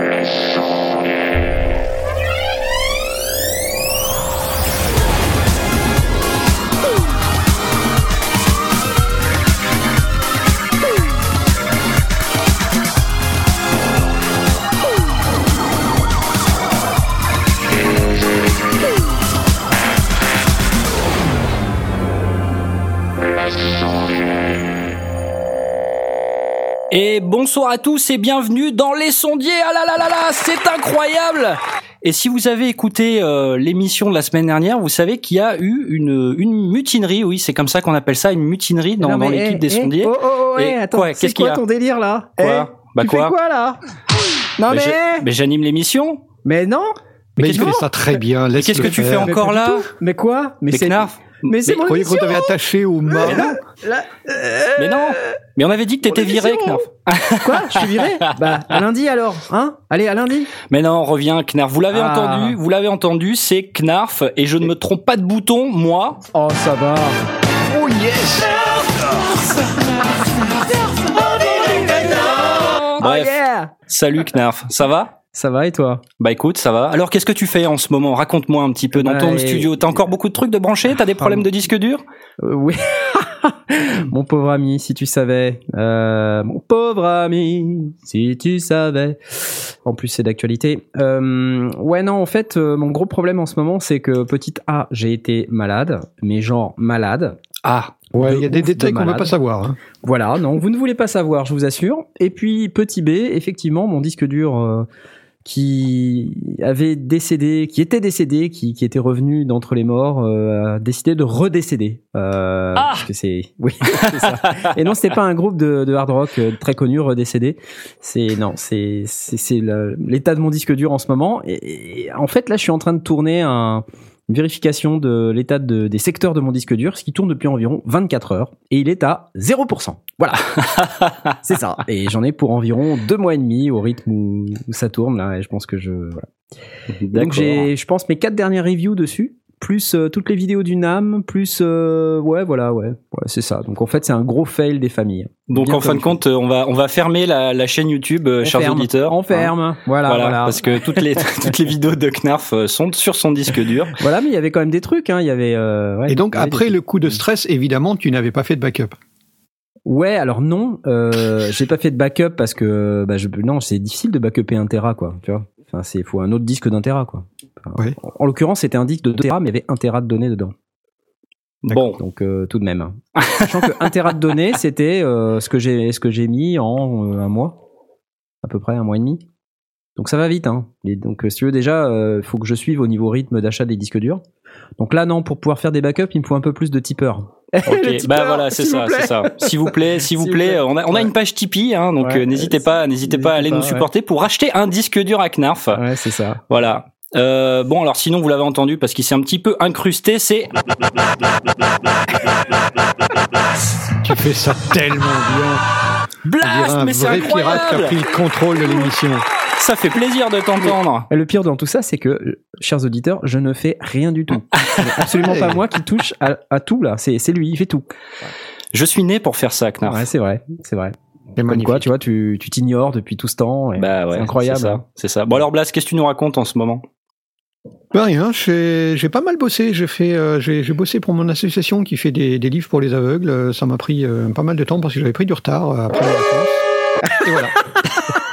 Et bonsoir à tous et bienvenue dans Les Sondiers. Ah là là là là, c'est incroyable Et si vous avez écouté euh, l'émission de la semaine dernière, vous savez qu'il y a eu une, une mutinerie, oui, c'est comme ça qu'on appelle ça, une mutinerie dans, dans l'équipe eh, des eh, sondiers. Oh, oh, oh, Et eh, attends, quoi, c'est qu'est-ce qu'il y quoi a ton délire là Quoi Eh, Bah tu quoi fais quoi là Non Mais mais, j'anime l'émission. mais non, Mais Mais qu'est-ce il que- fait ça très bien. Qu'est-ce que tu fais. Mais encore là mais quoi Mais Mais c'est Knarf mais c'est Mais- croyais qu'on t'avait attaché au mât. Là, euh, Mais non Mais on avait dit que t'étais viré. Knarf. Quoi Je suis viré Bah à lundi alors, hein? Allez à lundi. Mais non, reviens, Knarf. Vous l'avez Ah. entendu, vous l'avez entendu, c'est Knarf, et je ne me trompe pas de bouton, moi. Oh ça va. Oh yes Bref, Oh yeah salut Knarf, ça va? Ça va et toi? Bah écoute, ça va. Alors qu'est-ce que tu fais en ce moment? Raconte-moi un petit peu dans Bah, ton et- studio. T'as encore beaucoup de trucs de brancher? T'as des problèmes de disque dur? Euh, Oui. mon pauvre ami, si tu savais. Euh, mon pauvre ami, si tu savais. En plus, c'est d'actualité. Euh, ouais, non, en fait, euh, mon gros problème en ce moment, c'est que, petite A, j'ai été malade, mais genre malade. Ah, Ouais, il y a des détails de qu'on veut malade. pas savoir. hein. Voilà, non, vous ne voulez pas savoir, je vous assure. Et puis, petit B, effectivement, mon disque dur euh, qui avait décédé, qui était décédé, qui, qui était revenu d'entre les morts, euh, a décidé de redécéder. Euh, Ah parce que c'est, oui, c'est ça. Et non, c'était pas un groupe de, de hard rock euh, très connu redécédé. C'est non, c'est c'est c'est l'état de mon disque dur en ce moment. Et, et en fait, là, je suis en train de tourner un une vérification de l'état de, des secteurs de mon disque dur, ce qui tourne depuis environ 24 heures, et il est à 0%. Voilà. c'est ça. Et j'en ai pour environ deux mois et demi au rythme où, où ça tourne, là, et je pense que je... Voilà. Donc j'ai, je pense, mes quatre dernières reviews dessus, plus euh, toutes les vidéos du NAM, plus... euh, ouais, voilà, ouais. Ouais, c'est ça. Donc en fait, c'est un gros fail des familles. Donc Bien en fin de compte, on va on va fermer la, la chaîne YouTube, euh, chers ferme. auditeurs. On ferme. Voilà, Voilà, voilà. parce que toutes les toutes les vidéos de Knarf euh, sont sur son disque dur. Voilà, mais il y avait quand même des trucs, hein. Il y avait... euh, ouais, Et donc, après le coup de stress, évidemment, tu n'avais pas fait de backup. Ouais, alors non, euh, j'ai pas fait de backup parce que bah, je, non, c'est difficile de backuper un Tera, quoi. Tu vois, enfin, c'est faut un autre disque d'un Tera, quoi. Enfin, Ouais. En, en l'occurrence, c'était un disque de 2 Tera, mais il y avait 1 Tera de données dedans. Bon, Donc euh, tout de même. hein. Sachant que 1 Tera de données, c'était euh, ce que j'ai, ce que j'ai mis en euh, un mois, à peu près un mois et demi. Donc ça va vite, hein. Et donc si tu veux déjà, il faut que je suive au niveau rythme d'achat des disques durs. Donc là, non, pour pouvoir faire des backups, il me faut un peu plus de tipeurs. Ok, bah voilà, c'est ça, c'est ça. S'il vous plaît, s'il vous plaît, plaît. on a on a Ouais. une page Tipeee, hein, donc Ouais, euh, n'hésitez pas, n'hésitez pas à aller nous supporter pour acheter un disque dur à Knarf. Ouais, c'est ça. Voilà. Euh, bon alors sinon vous l'avez entendu parce qu'il s'est un petit peu incrusté, c'est Tu fais ça tellement bien. Blast, un mais c'est vrai pirate qui a incroyable. pris le contrôle de l'émission. Ça fait plaisir de t'entendre. Et le pire dans tout ça, c'est que, chers auditeurs, je ne fais rien du tout. C'est absolument pas moi qui touche à, à tout là. C'est c'est lui, il fait tout. Je suis né pour faire ça, Knarf. Ouais, c'est vrai, c'est vrai. C'est Comme magnifique. quoi, tu vois, tu tu t'ignores depuis tout ce temps. et Bah ouais, c'est incroyable. C'est ça, c'est ça. Bon alors Blast, qu'est-ce que tu nous racontes en ce moment? Ben rien, j'ai j'ai pas mal bossé. J'ai fait, euh, j'ai j'ai bossé pour mon association qui fait des, des livres pour les aveugles. Euh, Ça m'a pris euh, pas mal de temps parce que j'avais pris du retard euh, après les vacances. Et voilà.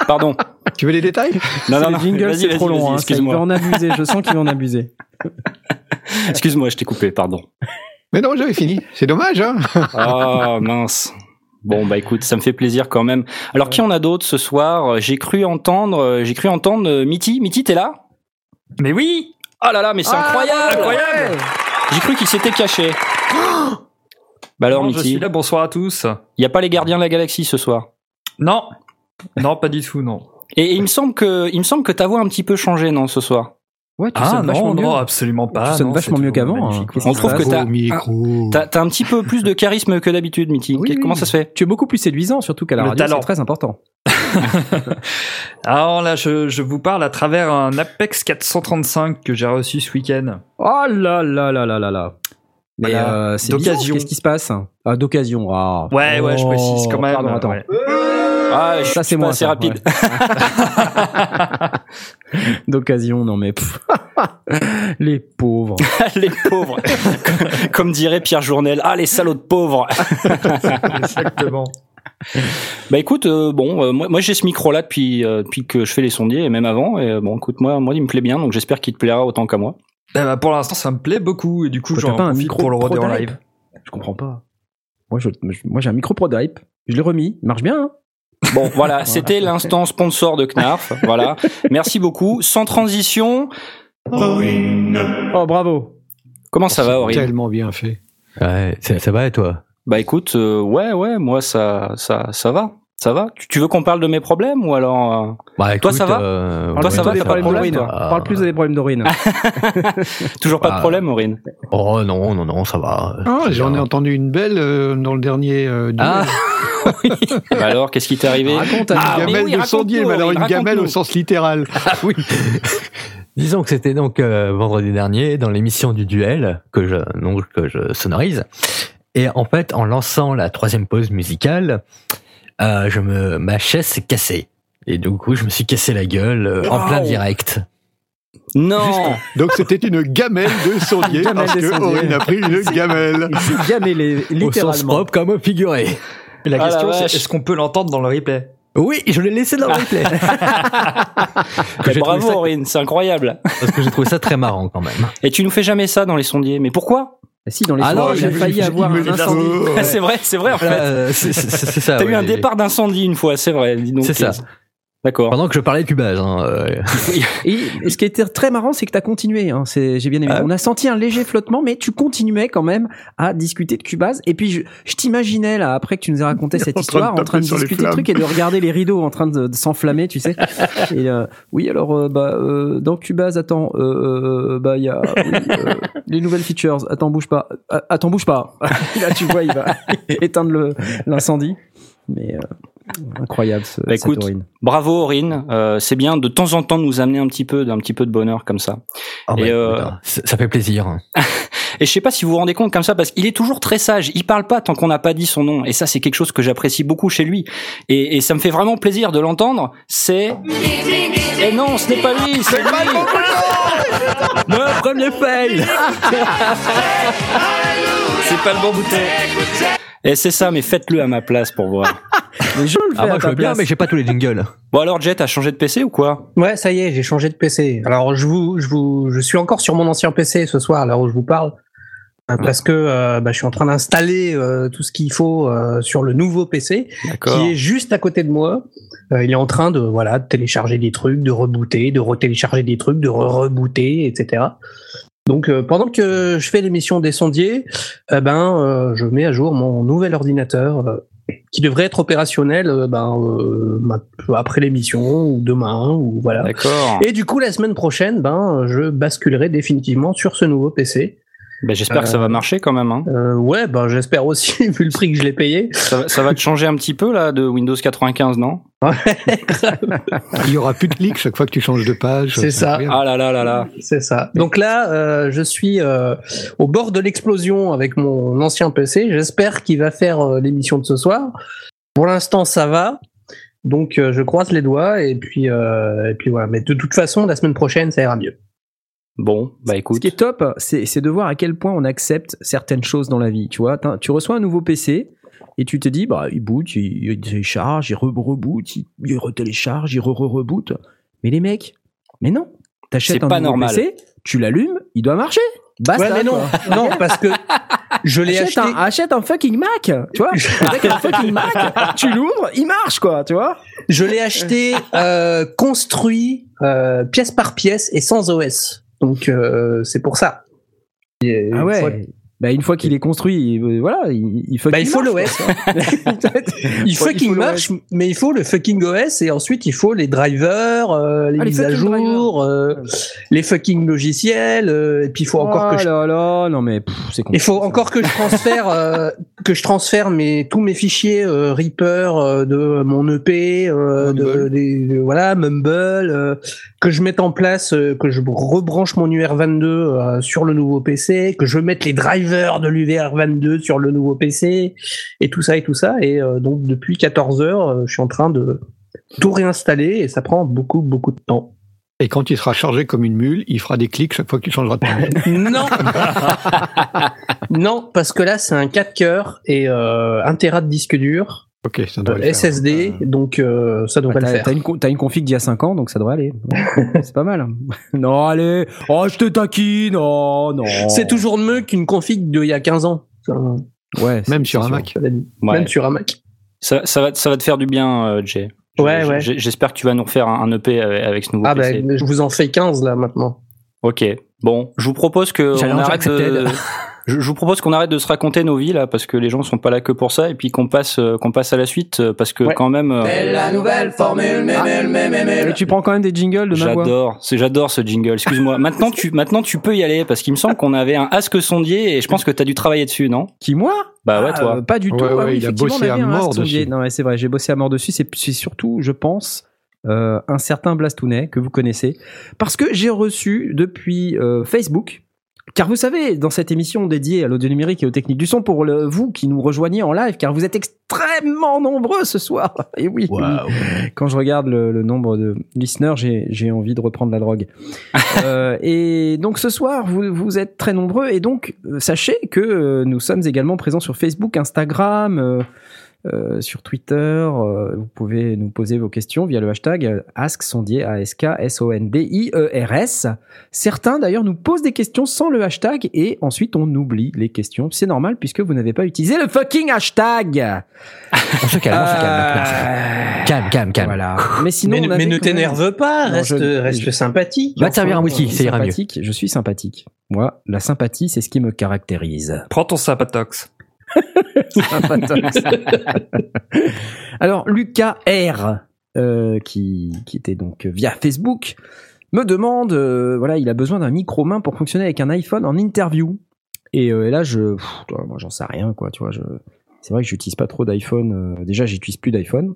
Pardon. Tu veux les détails? Non, non, le non. jingle, c'est trop long. hein, il Excuse-moi. va en abuser. Je sens qu'il va en abuser. Excuse-moi, je t'ai coupé, pardon. Mais non, j'avais fini. C'est dommage, hein Ah mince. Bon bah écoute, ça me fait plaisir quand même. Alors qui en a d'autres ce soir? J'ai cru entendre, euh, j'ai cru entendre euh, Mitty. Mitty, t'es là? Mais oui Oh là là, mais c'est incroyable Incroyable J'ai cru qu'il s'était caché. bah alors Non, Je Mitty, suis là, bonsoir à tous. il y a pas les gardiens de la galaxie ce soir? Non, non, pas du tout, non. Et, et il me semble que, il me semble que ta voix a un petit peu changé, non, ce soir? Ouais, tu Ah non, mieux. non, absolument pas. Tu sonnes vachement c'est mieux qu'avant, hein. On trouve que t'as- t'as un petit peu plus de charisme que d'habitude, Mitty. Oui, Comment oui. ça se fait? Tu es beaucoup plus séduisant, surtout qu'à la Le radio, c'est très important. Alors là, je, je vous parle à travers un Apex 435 que j'ai reçu ce week-end. Oh là là là là là là. Mais Voilà, euh, c'est d'occasion. Qu'est-ce qui se passe? Ah, d'occasion. Ah. Ouais, ouais, je Oh, précise quand même. Pardon, attends. ouais. Ah, je Ça, c'est moi, assez ça, rapide. D'occasion, non mais pff. les pauvres. les pauvres. Comme dirait Pierre Journel. Ah, les salauds de pauvres. Exactement. Bah écoute, euh, bon, euh, moi, moi j'ai ce micro là depuis euh, depuis que je fais les sondiers et même avant. Et euh, bon, écoute, moi, moi il me plaît bien, donc j'espère qu'il te plaira autant qu'à moi. Eh ben, pour l'instant, ça me plaît beaucoup et du coup, j'en pas un micro pour le rodéo en live. Je comprends pas. Moi, je, moi, j'ai un micro pro hype. Je l'ai remis. Il marche bien. Hein Bon, voilà, c'était l'instant sponsor de Knarf. Voilà, merci beaucoup. Sans transition, oh, bravo. comment ça va, Aurélien Tellement bien fait. Ouais, ça, ça va et toi? Bah écoute, euh, ouais, ouais, moi ça, ça, ça va, ça va? Tu, tu veux qu'on parle de mes problèmes ou alors euh, bah, Toi, ça va? euh, Toi, ça va, des problèmes Parle plus des problèmes d'urine. toujours pas de Bah, problème, Aurine? Oh non, non, non, ça va. Ah, J'en ai entendu une belle euh, dans le dernier. euh, duel. Ah, Bah alors, qu'est-ce qui t'est arrivé? Raconte. une Ah, gamelle oui, de sondier, mais alors une gamelle au sens littéral. ah oui. Disons que c'était donc euh, vendredi dernier dans l'émission du duel que je donc que je sonorise. Et en fait, en lançant la troisième pause musicale, euh, je me ma chaise s'est cassée. Et du coup, je me suis cassé la gueule euh, en plein direct. Non, Donc c'était une gamelle de sondier parce que. Aurine a pris une gamelle. Il s'est gamellé, Au sens littéralement. propre comme au figuré. Et la Ah, la question, c'est est-ce qu'on peut l'entendre dans le replay? Oui, je l'ai laissé dans le replay. Eh, j'ai bravo ça- Aurine, c'est incroyable. parce que j'ai trouvé ça très marrant quand même. Et tu nous fais jamais ça dans les sondiers, mais pourquoi? Si, dans les Ah soirées, non, j'ai failli avoir un incendie. C'est vrai, c'est vrai en fait. euh, c'est ça. T'as eu ouais, un les- départ d'incendie une fois, c'est vrai. dis donc. C'est ça. D'accord. Pendant que je parlais de Cubase. Hein, euh, Et, et ce qui était très marrant, c'est que t'as continué. Hein, c'est, j'ai bien aimé. Ah. On a senti un léger flottement, mais tu continuais quand même à discuter de Cubase. Et puis je, je t'imaginais là, après que tu nous as raconté cette En train de histoire, en train de discuter le truc et de regarder les rideaux en train de, de s'enflammer, tu sais. Et euh, oui, alors euh, bah euh, dans Cubase, attends, euh, euh, bah il y a oui, euh, les nouvelles features. Attends, bouge pas. Attends, bouge pas. là, tu vois, il va éteindre le, l'incendie. Mais euh, incroyable ce, Bah, cette écoute. Bravo Aurine, euh, c'est bien de temps en temps de nous amener un petit peu d'un petit peu de bonheur comme ça. oh, Et, bah, euh, ça fait plaisir. Et je sais pas si vous vous rendez compte comme ça parce qu'il est toujours très sage. Il parle pas tant qu'on n'a pas dit son nom. Et ça, c'est quelque chose que j'apprécie beaucoup chez lui. Et, et ça me fait vraiment plaisir de l'entendre. C'est. Et non, ce n'est pas lui, c'est lui. Le premier fail C'est pas le bon bouton. Et c'est ça, mais faites-le à ma place pour voir. Mais je le fais Ah, moi à je ta veux bien, mais j'ai pas tous les jingles. Bon alors Jet, t'as changé de PC ou quoi? Ouais, ça y est, j'ai changé de PC. Alors je vous, je vous, je suis encore sur mon ancien PC ce soir, là où je vous parle, Euh, parce que euh, bah, je suis en train d'installer euh, tout ce qu'il faut euh, sur le nouveau PC, qui est juste à côté de moi. Euh, il est en train de voilà de télécharger des trucs, de rebooter, de retélécharger des trucs, de re-rebooter, etc. Donc euh, pendant que je fais l'émission des sondiers, eh ben euh, je mets à jour mon nouvel ordinateur euh, qui devrait être opérationnel ben, euh, après l'émission ou demain ou voilà. D'accord. Et du coup, la semaine prochaine, ben, je basculerai définitivement sur ce nouveau PC. Ben, j'espère que ça va marcher quand même. Hein. Euh, ouais, ben, j'espère aussi, vu le prix que je l'ai payé. Ça, va- ça va te changer un petit peu là de Windows 95, non? Il y aura plus de clics chaque fois que tu changes de page. C'est ça. Ah là là là là. C'est ça. Donc là, euh, je suis euh, au bord de l'explosion avec mon ancien PC. J'espère qu'il va faire euh, l'émission de ce soir. Pour l'instant, ça va. Donc, euh, je croise les doigts et puis, euh, et puis voilà. Mais de toute façon, la semaine prochaine, ça ira mieux. Bon, bah Ce écoute. qui est top, c'est c'est de voir à quel point on accepte certaines choses dans la vie. Tu vois, tu reçois un nouveau PC et tu te dis, bah, il boot, il, il télécharge, il re-reboot, il, il retélécharge, il re-reboot. Mais les mecs, mais non. T'achètes C'est un pas nouveau normal. PC, tu l'allumes, il doit marcher. Basta. ouais, mais non, quoi. non, parce que je l'ai Achète acheté. un, achète un fucking Mac, tu vois. Avec un fucking Mac, tu l'ouvres, il marche, quoi, tu vois. Je l'ai acheté euh, construit euh, pièce par pièce et sans OS. Donc euh, c'est pour ça. Et Ah une ouais. fois- Bah, une fois qu'il est construit, euh, voilà, il, il fucking Bah, il faut l'OS. quoi. Il faut fucking l'OS. marche, mais il faut le fucking OS et ensuite il faut les drivers, euh, les Ah, les mises à fucking jour, euh, les fucking logiciels. euh, et puis il faut encore oh que je, là là, non mais c'est il faut encore que je transfère euh, que je transfère mes tous mes fichiers euh, Reaper euh, de mon EP, euh, de, des- de- voilà Mumble, euh, que je mette en place, euh, que je rebranche mon UR22 euh, sur le nouveau PC, que je mette les drivers de l'UR22 sur le nouveau PC et tout ça et tout ça. Et euh, donc depuis 14 heures, euh, je suis en train de tout réinstaller et ça prend beaucoup beaucoup de temps. Et quand il sera chargé comme une mule, il fera des clics chaque fois qu'il changera de page. Non, non, parce que là c'est un 4 cœurs et euh, 1 Tera de disque dur. ok, ça doit Euh, le faire. SSD, donc euh, ça devrait Bah, le T'as faire. t'as une, une config d'il y a 5 ans, donc ça devrait aller. c'est pas mal. Non, allez. Oh, je te taquine. Oh, non. C'est toujours mieux qu'une config d'il y a 15 ans. Ouais. c'est- Même sur un sûr. Mac. Ouais. Même sur un Mac. Ça, ça va, ça va te faire du bien, euh, Jay. Ouais, ouais. J'espère que tu vas nous refaire un, EP avec avec ce nouveau Ah PC. ben, je vous en fais 15 là maintenant. Ok. Bon, je vous propose que J'allais on en dire arrête de. Je, je vous propose qu'on arrête de se raconter nos vies là, parce que les gens sont pas là que pour ça, et puis qu'on passe, euh, qu'on passe à la suite, euh, parce que Ouais. quand même. euh, la nouvelle formule, Et tu prends quand même des jingles de. J'adore, c'est j'adore ce jingle. Excuse-moi. maintenant tu maintenant tu peux y aller parce qu'il me semble qu'on avait un Ask sondier et je pense que tu as dû travailler dessus, non? Qui moi? Bah ouais Ah, toi. euh, Pas du tout. Ouais, Ah ouais, oui, il a bossé on avait à mort dessus. Non, ouais, c'est vrai, j'ai bossé à mort dessus. C'est c'est surtout, je pense, euh, un certain Blastounet que vous connaissez, parce que j'ai reçu depuis euh, Facebook. Car vous savez, dans cette émission dédiée à l'audio numérique et aux techniques du son, pour le, vous qui nous rejoignez en live, car vous êtes extrêmement nombreux ce soir. Et oui, quand je regarde le, le nombre de listeners, j'ai, j'ai envie de reprendre la drogue. Euh, et donc ce soir, vous, vous êtes très nombreux. Et donc, euh, sachez que euh, nous sommes également présents sur Facebook, Instagram, euh, euh, sur Twitter. euh, vous pouvez nous poser vos questions via le hashtag AskSondier, A-S-K-S-O-N-D-I-E-R-S. Certains d'ailleurs nous posent des questions sans le hashtag et ensuite on oublie les questions. C'est normal puisque vous n'avez pas utilisé le fucking hashtag. On se calme, on se calme. Euh, Calme, calme, calme. Voilà. Mais sinon, mais on avait mais ne t'énerve pas, Non, reste, je- reste je- sympathique. Va te servir un whisky, je suis ça ira mieux. sympathique, Je suis sympathique. Moi, la sympathie, c'est ce qui me caractérise. Prends ton. Sympatox. Alors, Lucas R, euh, qui, était donc via Facebook, me demande, euh, voilà, il a besoin d'un micro main pour fonctionner avec un iPhone en interview. Et, euh, là, je, moi, j'en sais rien, quoi, tu vois. C'est vrai que j'utilise pas trop d'iPhone. déjà, j'utilise plus d'iPhone.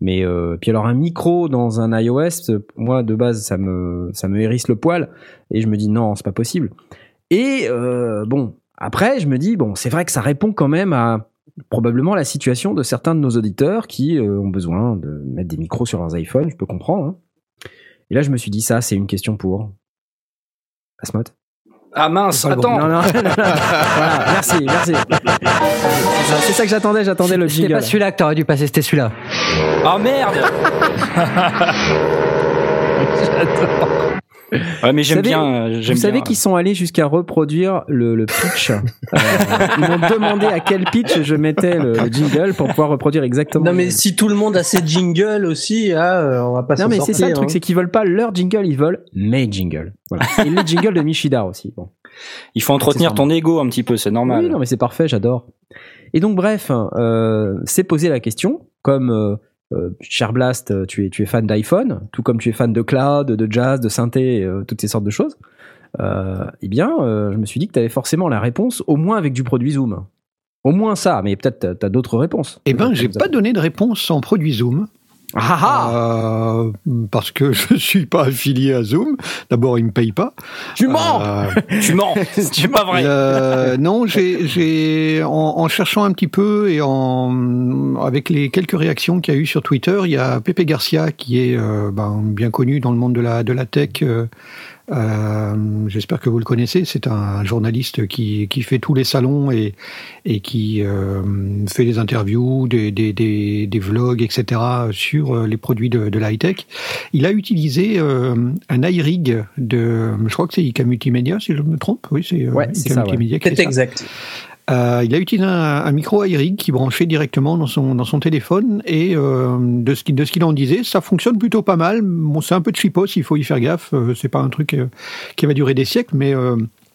Mais puis alors un micro dans un iOS, moi de base ça me ça me hérisse le poil et je me dis non c'est pas possible. Et bon après je me dis bon c'est vrai que ça répond quand même à probablement la situation de certains de nos auditeurs qui euh, ont besoin de mettre des micros sur leurs iPhones, je peux comprendre. hein. Et là je me suis dit ça c'est une question pour Asmot. Ah mince, attends. Non, non, non, non. voilà, merci, merci. C'est ça, que j'attendais, j'attendais le C'était jingle. pas celui-là que t'aurais dû passer, c'était celui-là. Ah merde. Ouais mais j'aime savez- bien, euh, Vous savez bien. qu'ils sont allés jusqu'à reproduire le, le pitch. Euh, ils m'ont demandé à quel pitch je mettais le, le jingle pour pouvoir reproduire exactement. Non le- mais si tout le monde a ses jingles aussi, ah, euh, on va pas Non s'en mais c'est ça le truc, hein. c'est qu'ils veulent pas leur jingle, ils veulent mes jingles. Voilà. Et les jingles de Michidar aussi. Bon. Il faut entretenir ton ego un petit peu, c'est normal. Oui, non mais c'est parfait, j'adore. Et donc bref, euh, c'est poser la question, comme euh, euh, cher Blast, euh, tu es, tu es fan d'iPhone, tout comme tu es fan de cloud, de jazz, de synthé, euh, toutes ces sortes de choses. Eh bien, je me suis dit que tu avais forcément la réponse, au moins avec du produit Zoom. Au moins ça, mais peut-être tu as, d'autres réponses. Eh Peut-être j'ai pas donné de réponse en produit Zoom. Ah ah Euh, parce que je suis pas affilié à Zoom. D'abord, ils me payent pas. Tu mens Euh, Tu mens, c'est pas vrai. le- non, j'ai, j'ai en, en cherchant un petit peu et en avec les quelques réactions qu'il y a eu sur Twitter, il y a Pepe Garcia qui est euh, ben, bien connu dans le monde de la de la tech. Euh, euh, j'espère que vous le connaissez. C'est un journaliste qui, qui fait tous les salons et, et qui euh, fait des interviews, des, des, des, des vlogs, etc. sur euh, les produits de, de la high-tech. Il a utilisé euh, un iRig de, je crois que c'est IK Multimédia, si je me trompe. Oui, c'est euh, Ouais, ouais. Multimédia fait C'est ça. Euh, il a utilisé un, un micro iRig qui branchait directement dans son dans son téléphone et euh, de ce qu'il de en disait, ça fonctionne plutôt pas mal. Bon, c'est un peu cheapos, il faut y faire gaffe. Euh, c'est pas un truc qui va durer des siècles, mais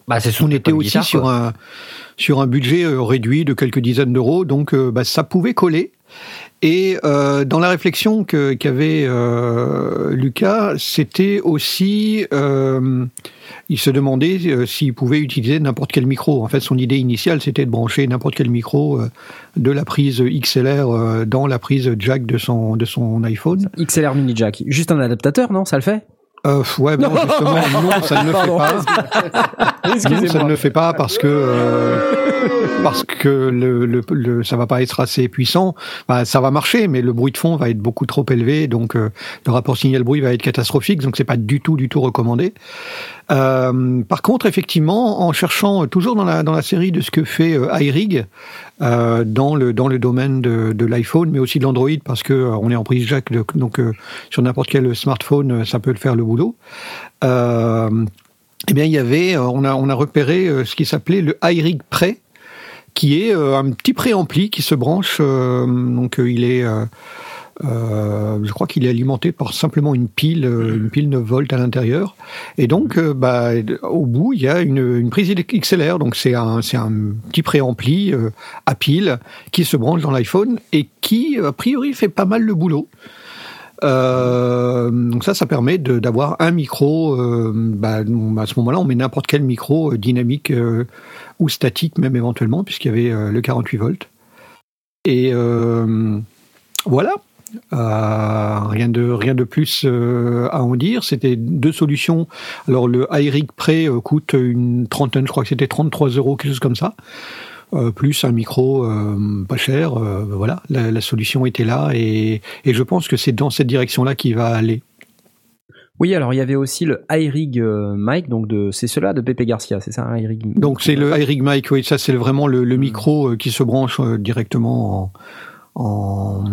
Bah, on était aussi sur un sur un budget réduit de quelques dizaines d'euros, donc bah, ça pouvait coller. Et euh, dans la réflexion que qu'avait euh, Lucas, c'était aussi, euh, il se demandait s'il pouvait utiliser n'importe quel micro. En fait, son idée initiale, c'était de brancher n'importe quel micro de la prise XLR dans la prise jack de son de son iPhone. XLR mini jack. Juste un adaptateur, non? Ça le fait? Euh, ouais, non, justement, non, ça ne le fait pas. Non, ça ne le fait pas parce que euh, parce que le, le, le- ça va pas être assez puissant. Bah, ça va marcher, mais le bruit de fond va être beaucoup trop élevé, donc euh, le rapport signal-bruit va être catastrophique. Donc c'est pas du tout, du tout recommandé. Euh, par contre, effectivement, en cherchant toujours dans la dans la série de ce que fait euh, iRig euh, dans le dans le domaine de, de l'iPhone, mais aussi de l'Android, parce que euh, on est en prise jack, de- donc euh, sur n'importe quel smartphone, ça peut le faire le boulot. Eh bien, il y avait, on a, on a repéré ce qui s'appelait le iRig Pre, qui est euh, un petit préampli qui se branche. euh, donc, euh, il est, je crois qu'il est alimenté par simplement une pile, euh, une pile 9 volts à l'intérieur. Et donc, bah, au bout, il y a une, une prise XLR. Donc, c'est un, c'est un petit préampli à pile qui se branche dans l'iPhone et qui, a priori, fait pas mal le boulot. Euh, donc ça, ça permet d'avoir un micro. euh, bah, à ce moment-là, on met n'importe quel micro euh, dynamique ou statique, même éventuellement, puisqu'il y avait le 48 volts. Et voilà. Rien de rien de plus à en dire. C'était deux solutions. Alors le iRig Pre coûte une trentaine, je crois que c'était 33 euros, quelque chose comme ça. Euh, plus un micro euh, pas cher. euh, voilà, la, la solution était là et, et je pense que c'est dans cette direction-là qu'il va aller. Oui, alors il y avait aussi le iRig mic, donc de c'est cela de Pepe Garcia, c'est ça, un iRig. Donc c'est le iRig Mic, oui, ça c'est vraiment le, le micro qui se branche directement en, en,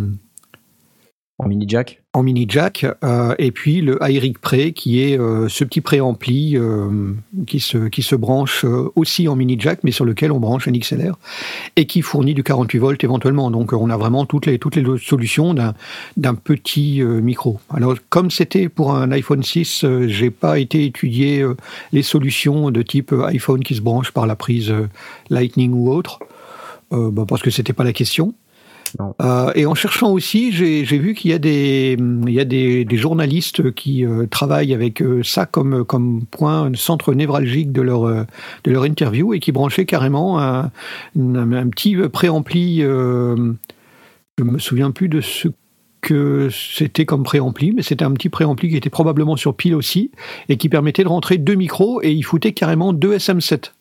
en mini jack. En mini jack, euh, et puis le iRig Pre qui est euh, ce petit préampli euh, qui se qui se branche euh, aussi en mini jack, mais sur lequel on branche un XLR et qui fournit du 48 volts éventuellement. Donc on a vraiment toutes les toutes les solutions d'un petit micro. Alors comme c'était pour un iPhone 6, euh, j'ai pas été étudier les solutions de type iPhone qui se branche par la prise Lightning ou autre, bah, parce que c'était pas la question. Euh, et en cherchant aussi, j'ai vu qu'il y a des journalistes qui euh, travaillent avec euh, ça comme comme point centre névralgique de leur interview et qui branchaient carrément un, petit préampli. Je me souviens plus de ce que c'était comme préampli, mais c'était un petit préampli qui était probablement sur pile aussi et qui permettait de rentrer deux micros et il foutait carrément deux SM7.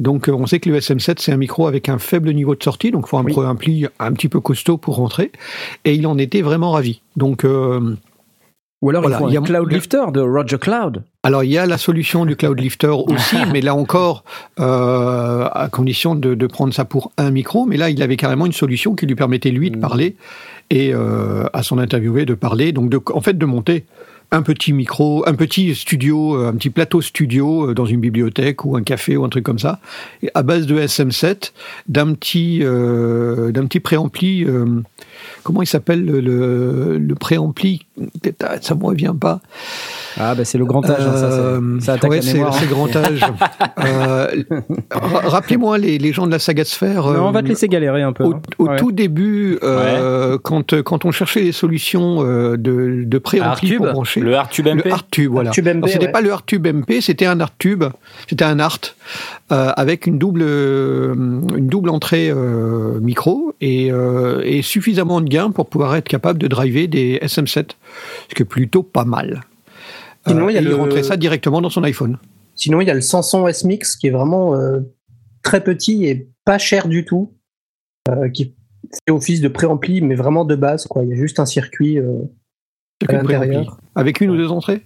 Donc euh, on sait que le SM7 c'est un micro avec un faible niveau de sortie, donc il faut un Oui. préampli un petit peu costaud pour rentrer, et il en était vraiment ravi. Donc euh, Ou alors Voilà, il faut y un a- Cloud Lifter de Roger Cloud. alors il y a la solution du Cloud Lifter aussi, mais là encore euh, à condition de, de prendre ça pour un micro, mais là il avait carrément une solution qui lui permettait lui de Mm. parler et euh, à son interviewé de parler, donc de, en fait de monter un petit micro, un petit studio, euh, un petit plateau studio euh, dans une bibliothèque ou un café ou un truc comme ça, à base de SM7, d'un petit, euh, d'un petit préampli. euh, comment il s'appelle le, le, le préampli Ça me revient pas. Ah bah c'est le grand âge, hein, ça, Euh, c'est- ça attaque ouais, la c'est mémoire. c'est hein. grand âge. Euh, ra- Rappelez-moi les, les gens de la saga sphère. Non, on va te euh, laisser galérer un peu. au, hein. au Ouais. tout début, euh, quand, quand on cherchait les solutions euh, de, de préampli pour brancher, Le Hardtube MP le Hardtube, voilà. C'était ouais. pas le Hardtube MP, c'était un Hardtube, c'était un Art euh, avec une double une double entrée euh, micro et, euh, et suffisamment de gain pour pouvoir être capable de driver des SM7, ce qui est plutôt pas mal. Sinon, il y a et le- rentrait ça directement dans son iPhone. Sinon, il y a le Samsung S-Mix qui est vraiment euh, très petit et pas cher du tout, euh, qui fait office de préampli, mais vraiment de base. Quoi. Il y a juste un circuit. euh, À l'intérieur. Avec une ou deux entrées?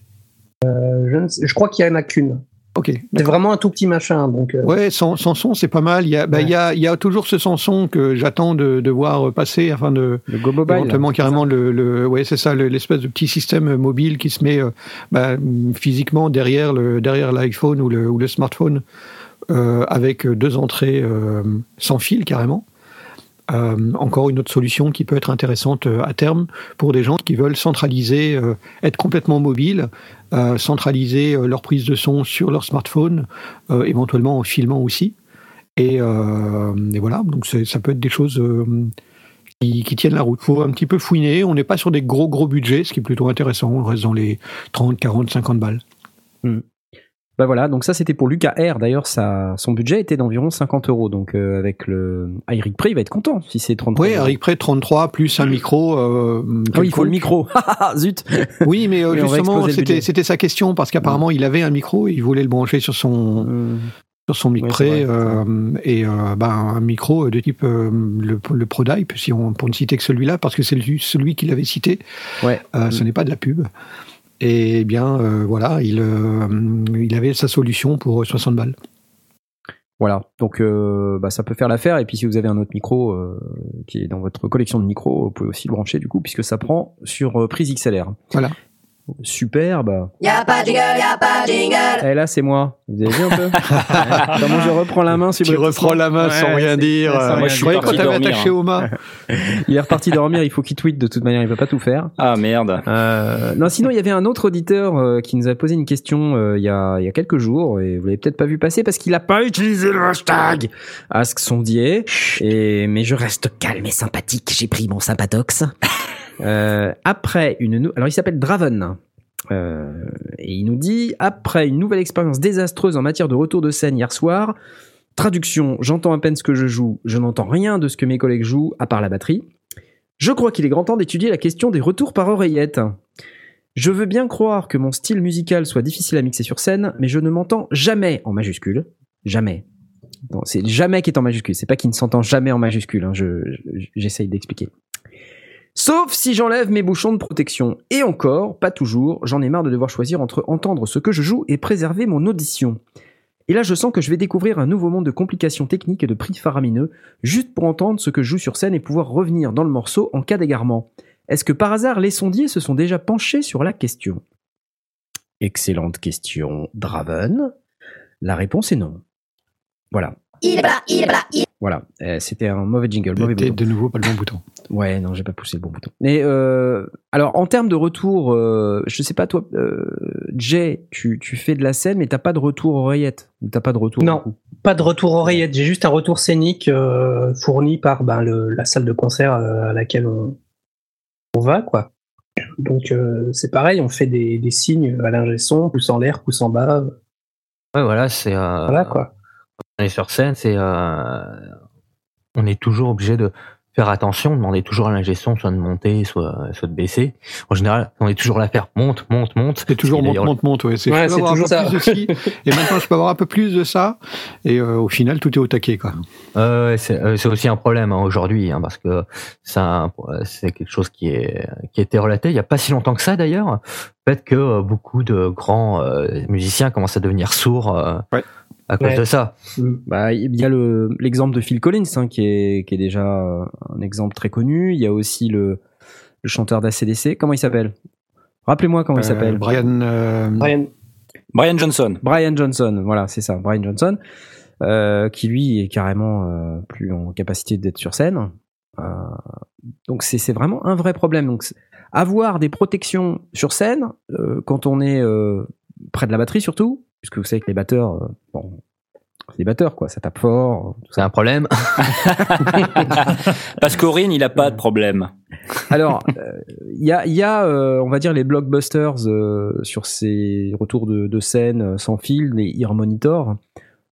Euh, je, ne sais- je crois qu'il y en a qu'une. Ok. C'est vraiment un tout petit machin. Donc, euh, Ouais, sans, sans son, c'est pas mal. Il y a, bah, Ouais. il y a, il y a toujours ce Sanson que j'attends de, de voir passer afin de, Le Go Mobile. éventuellement carrément le, le ouais c'est ça le- l'espèce de petit système mobile qui se met euh, bah, physiquement derrière le derrière l'iPhone ou le, ou le smartphone euh, avec deux entrées euh, sans fil carrément. Euh, encore une autre solution qui peut être intéressante euh, à terme pour des gens qui veulent centraliser, euh, être complètement mobiles, euh, centraliser leur prise de son sur leur smartphone, éventuellement en filmant aussi. Et, voilà, donc ça peut être des choses qui, tiennent la route. Faut un petit peu fouiner. On n'est pas sur des gros gros budgets, ce qui est plutôt intéressant. On reste dans les 30, 40, 50 balles. Bah voilà, donc ça c'était pour Lucas R. D'ailleurs, ça, son budget était d'environ 50 euros. Donc euh, avec le ah, Eric Prey, il va être content si c'est 33. Oui, Eric Prey 33 plus un micro. Euh, Ah oui, il faut le micro. Zut. Oui, mais euh, justement, c'était sa question parce qu'apparemment il avait un micro et il voulait le brancher sur son sur son mic Ouais, Prey, c'est vrai, euh, et ben, un micro de type le, le ProDype, si on pour ne citer que celui-là, parce que c'est lui- celui qu'il avait cité. Ouais. Ce Mm. n'est pas de la pub. Et bien euh, voilà, il euh, il avait sa solution pour 60 balles. Voilà, donc euh, bah, ça peut faire l'affaire. Et puis si vous avez un autre micro euh, qui est dans votre collection de micros, vous pouvez aussi le brancher du coup, puisque ça prend sur euh, prise XLR. Voilà. Superbe. Y'a pas de jingle, y'a pas de jingle. Et là, c'est moi. Vous avez vu un peu Comment je reprends la main sur Tu reprends la main sans rien dire. euh, rien je suis ouais, parti quand t'avais dormir, attaché aux mains. Il est reparti dormir. Il faut qu'il tweet de toute manière. Il va pas tout faire. Ah merde. Euh, non, sinon il y avait un autre auditeur euh, qui nous a posé une question euh, il y, a, il y a quelques jours et vous l'avez peut-être pas vu passer parce qu'il a pas utilisé le hashtag Ask Sondier. Et mais je reste calme et sympathique. J'ai pris mon sympatox. Euh, après une, alors il s'appelle Draven. Euh, et il nous dit après une nouvelle expérience désastreuse en matière de retour de scène hier soir. Traduction, j'entends à peine ce que je joue, je n'entends rien de ce que mes collègues jouent à part la batterie. Je crois qu'il est grand temps d'étudier la question des retours par oreillette. Je veux bien croire que mon style musical soit difficile à mixer sur scène, mais je ne m'entends jamais en majuscule. Jamais. C'est jamais qui est en majuscule. C'est pas qu'il ne s'entend jamais en majuscule. hein, je- je- J'essaye d'expliquer. Sauf si j'enlève mes bouchons de protection. Et encore, pas toujours, j'en ai marre de devoir choisir entre entendre ce que je joue et préserver mon audition. Et là, je sens que je vais découvrir un nouveau monde de complications techniques et de prix faramineux, juste pour entendre ce que je joue sur scène et pouvoir revenir dans le morceau en cas d'égarement. Est-ce que par hasard les sondiers se sont déjà penchés sur la question? Excellente question, Draven. La réponse est non. Voilà, Il est là, il est là, il voilà. Euh, C'était un mauvais jingle, mauvais bouton. de nouveau pas le bon bouton. Ouais, non, j'ai pas poussé le bon bouton. Mais euh, alors, en termes de retour, euh, je sais pas toi, euh, Jay, tu, tu fais de la scène, mais t'as pas de retour oreillette? Ou t'as pas de retour. Non. Pas de retour oreillette, j'ai juste un retour scénique euh, fourni par ben, le, la salle de concert à laquelle on, on va, quoi. Donc euh, c'est pareil, on fait des, des signes à l'ingé son, pouce en l'air, pouce en bas, Ouais, voilà, c'est. voilà quoi. On est sur scène, c'est. euh, on est toujours obligé de faire attention, demander toujours à l'ingé son, soit de monter, soit, soit de baisser. En général, on est toujours là à faire monte, monte, monte. C'est toujours monte, monte, monte. Ouais. C'est, Ouais, toujours peu ça. plus de ci, et maintenant je peux avoir un peu plus de ça. Et euh, au final, tout est au taquet, quoi. Euh, c'est euh, aussi un problème hein, aujourd'hui, hein, parce que ça, c'est quelque chose qui est qui a été relaté il y a pas si longtemps que ça d'ailleurs. Le fait que euh, beaucoup de grands euh, musiciens commencent à devenir sourds euh, Ouais. À cause Ouais. de ça. Bah, il y a le l'exemple de Phil Collins hein, qui est qui est déjà un exemple très connu. Il y a aussi le le chanteur d'ACDC. Comment il s'appelle? Rappelez-moi comment il Euh, s'appelle. Brian. euh, Brian, Brian Johnson. Brian Johnson, voilà, c'est ça, Brian Johnson, euh, qui lui est carrément euh, plus en capacité d'être sur scène. Euh, donc c'est c'est vraiment un vrai problème. Donc avoir des protections sur scène euh, quand on est euh, près de la batterie surtout, puisque vous savez que les batteurs, euh, bon, c'est des batteurs quoi, ça tape fort. tout C'est un problème. Parce qu'Aurine, il a pas de problème. Alors euh, il y a, il y a euh, on va dire les blockbusters euh, sur ces retours de, de scène euh, sans fil, les ear monitor.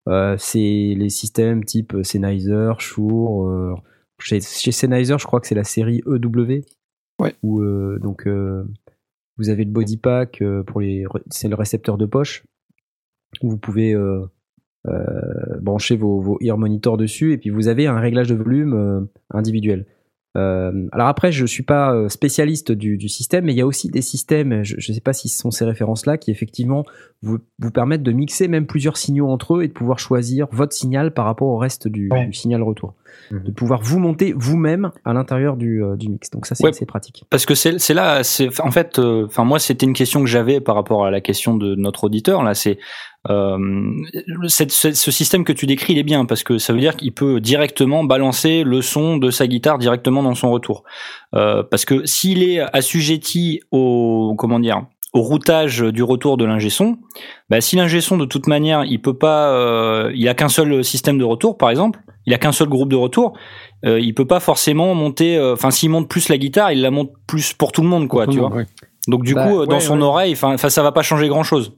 Euh, c'est les systèmes type Sennheiser, Shure. euh, chez, chez Sennheiser, je crois que c'est la série EW. Ouais. Où euh, donc euh, vous avez le body pack euh, pour les, c'est le récepteur de poche vous pouvez euh, euh, brancher vos, vos ear monitors dessus et puis vous avez un réglage de volume euh, individuel. Euh, alors après, je suis pas spécialiste du, du système, mais il y a aussi des systèmes, je ne sais pas si ce sont ces références-là, qui effectivement vous, vous permettent de mixer même plusieurs signaux entre eux et de pouvoir choisir votre signal par rapport au reste du, Ouais. du signal retour. Mhm. De pouvoir vous monter vous-même à l'intérieur du, euh, du mix. Donc ça, c'est Ouais. pratique. Parce que c'est là, en fait, euh, enfin moi c'était une question que j'avais par rapport à la question de notre auditeur là, c'est euh, cette- ce, ce système que tu décris il est bien parce que ça veut dire qu'il peut directement balancer le son de sa guitare directement dans son retour. Euh, parce que s'il est assujetti au comment dire au routage du retour de l'ingé son, bah, si l'ingé son de toute manière il peut pas, euh, il a qu'un seul système de retour par exemple, il a qu'un seul groupe de retour, euh, il peut pas forcément monter. euh, Enfin, s'il monte plus la guitare, il la monte plus pour tout le monde, quoi, Tout tu monde, vois. ouais. Donc du Bah, coup, euh, dans son ouais. oreille, enfin, ça va pas changer grand chose.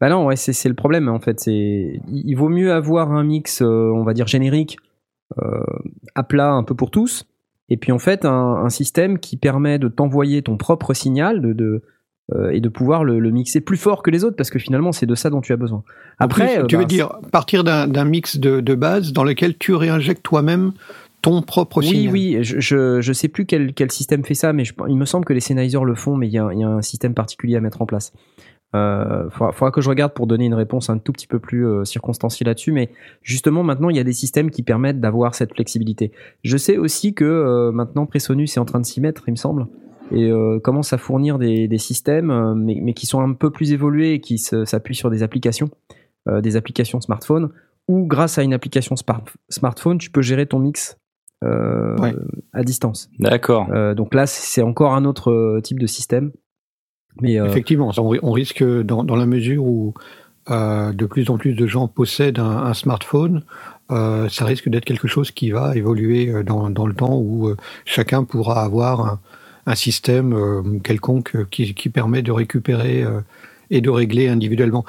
Bah non, ouais, c'est le problème en fait. C'est il vaut mieux avoir un mix, on va dire générique, à plat un peu pour tous, et puis en fait un, un système qui permet de t'envoyer ton propre signal de, de euh, et de pouvoir le, le mixer plus fort que les autres parce que finalement c'est de ça dont tu as besoin. Après, plus, euh, tu bah, veux dire partir d'un mix de, de base dans lequel tu réinjectes toi-même ton propre Oui, signal. oui, je, je, je sais plus quel, quel système fait ça, mais je- il me semble que les Sennheiser le font, mais il y a, il y a un système particulier à mettre en place. Euh, faudra, faudra que je regarde pour donner une réponse un tout petit peu plus euh, circonstanciée là-dessus, mais justement maintenant il y a des systèmes qui permettent d'avoir cette flexibilité. Je sais aussi que euh, maintenant Presonus est en train de s'y mettre, il me semble, et euh, commence à fournir des, des systèmes, euh, mais, mais qui sont un peu plus évolués et qui s'appuient sur des applications, euh, des applications smartphone, où grâce à une application smartphone, tu peux gérer ton mix euh, Ouais. à distance. D'accord. Euh, donc là, c'est encore un autre euh, type de système. Mais euh, Effectivement, on, ri- on risque dans, dans la mesure où euh, de plus en plus de gens possèdent un, un smartphone, euh, ça risque d'être quelque chose qui va évoluer dans, dans le temps où chacun pourra avoir un, un système euh, quelconque euh, qui, permet de récupérer euh, et de régler individuellement.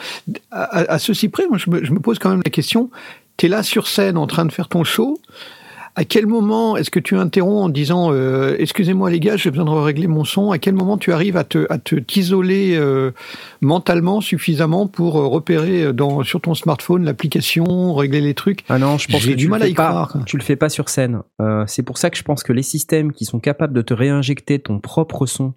À ceci près, moi, je me, je me pose quand même la question, tu es là sur scène en train de faire ton show, à quel moment est-ce que tu interromps en disant euh, excusez-moi les gars, j'ai besoin de régler mon son À quel moment tu arrives à te à te t'isoler euh, mentalement suffisamment pour euh, repérer euh, dans sur ton smartphone l'application, régler les trucs? Ah non, je pense que du tu mal à y pas, croire. Tu le fais pas sur scène. Euh, c'est pour ça que je pense que les systèmes qui sont capables de te réinjecter ton propre son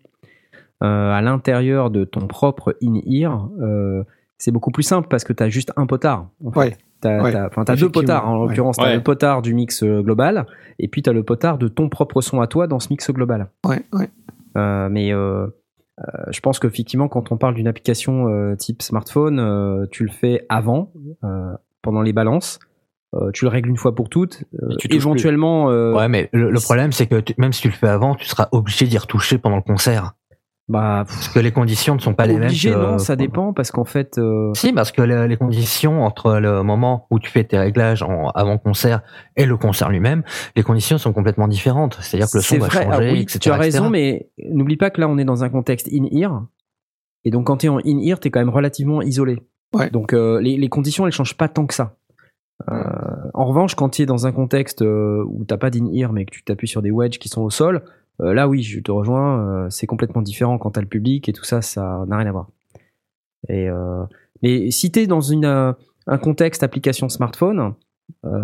euh, à l'intérieur de ton propre in-ear, euh, c'est beaucoup plus simple parce que tu as juste un potard. en fait. Ouais. T'as, Ouais, t'as- enfin, t'as deux potards, en ouais. l'occurrence. T'as Ouais. le potard du mix euh, global, et puis t'as le potard de ton propre son à toi dans ce mix global. Ouais, ouais. Euh, mais euh, euh, je pense qu'effectivement, quand on parle d'une application euh, type smartphone, euh, tu le fais avant, euh, pendant les balances. Euh, tu le règles une fois pour toutes. Euh, Et tu éventuellement, euh, Ouais, mais le, le problème, c'est que tu- même si tu le fais avant, tu seras obligé d'y retoucher pendant le concert. Bah, Parce que les conditions ne sont pas les mêmes. obligé, que- non, ça dépend parce qu'en fait, euh, Si, parce que les, les conditions entre le moment où tu fais tes réglages en avant concert et le concert lui-même, les conditions sont complètement différentes. C'est-à-dire que le son va vrai. changer, oui, etc. tu as etc. raison, mais n'oublie pas que là, on est dans un contexte in-ear. Et donc, quand tu es en in-ear, tu es quand même relativement isolé. Ouais. Donc, euh, les, les conditions, elles changent pas tant que ça. Euh, en revanche, quand tu es dans un contexte euh, où t'as pas d'in-ear, mais que tu t'appuies sur des wedges qui sont au sol, euh, là, oui, je te rejoins. euh, c'est complètement différent quand t'as le public et tout ça, ça n'a rien à voir. Et, euh, mais si tu es dans une, euh, un contexte application smartphone, euh,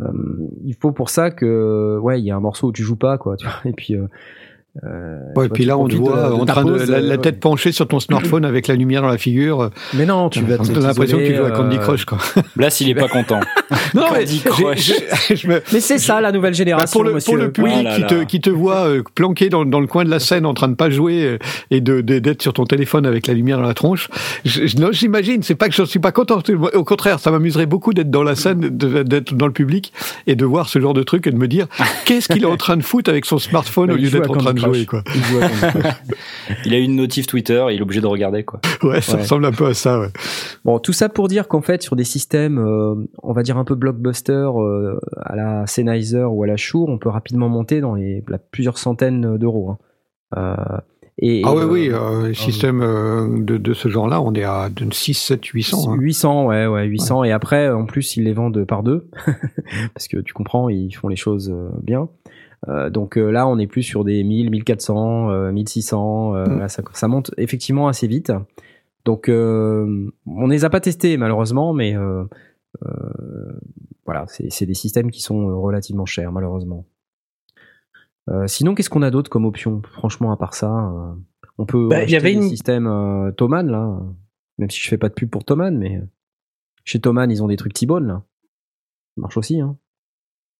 il faut pour ça que ouais il y a un morceau où tu joues pas quoi tu vois et puis euh, euh, Ouais, et puis là, on te voit de- de en train de la, la euh, tête penchée sur ton smartphone avec la lumière dans la figure. mais non tu vas On te a l'impression que tu joues à Candy euh, Crush, quoi. Blas, il est pas content. Non, mais Candy j'ai- Crush. j'ai- je me- mais c'est ça la nouvelle Bah, génération pour le, monsieur pour le public là qui, te, qui te voit euh, planqué dans, dans le coin de la scène en train de pas jouer euh, et de de- d'être sur ton téléphone avec la lumière dans la tronche, j'imagine, c'est pas que je suis pas content, au contraire, ça m'amuserait beaucoup d'être dans la scène, d'être dans le public et de voir ce genre de truc et de me dire qu'est-ce qu'il est en train de foutre avec son smartphone Bah, au lieu d'être en train de jouer, Crush. quoi. Il joue à Candy Crush. Il a une notif Twitter, il est obligé de regarder quoi. Ouais, ça Ouais. ressemble un peu à ça, ouais. Bon, tout ça pour dire qu'en fait, sur des systèmes, euh, on va dire un peu blockbuster, euh, à la Sennheiser ou à la Shure, on peut rapidement monter dans les la- plusieurs centaines d'euros. hein. Euh, et, Ah et, oui, oui, euh, euh, système euh, de, de ce genre-là, on est à de 6, 7, 800. hein. 800, ouais, ouais, 800. Et après, en plus, ils les vendent par deux. Parce que tu comprends, ils font les choses euh, bien. Euh, donc euh, là, on est plus sur des 1000, 1400, euh, 1600. euh, Mm. là, ça, ça monte effectivement assez vite. Donc, euh, on ne les a pas testés, malheureusement, mais euh, euh, voilà, c'est des systèmes qui sont relativement chers, malheureusement. Euh, sinon, qu'est-ce qu'on a d'autre comme option? Franchement, à part ça, euh, on peut Bah, il y avait des une- systèmes euh, Thomann, là. Même si je fais pas de pub pour Thomann, mais chez Thomann, ils ont des trucs T-Bone, là. Ça marche aussi, hein.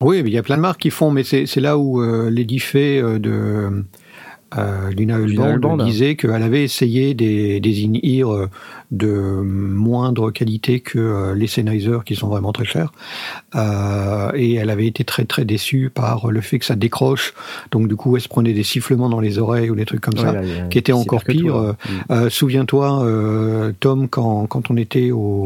Oui, mais il y a plein de marques qui font, mais c'est là où euh, euh, de euh, Lina Lina Hulband disait qu'elle avait essayé des, des in-ear euh, de moindre qualité que euh, les Sennheiser qui sont vraiment très chers. Euh, et elle avait été très très déçue par le fait que ça décroche. Donc du coup, elle se prenait des sifflements dans les oreilles ou des trucs comme ça. Là, qui était c'est encore pire que pire, toi. Euh, Souviens-toi, euh, Tom, quand, quand on était au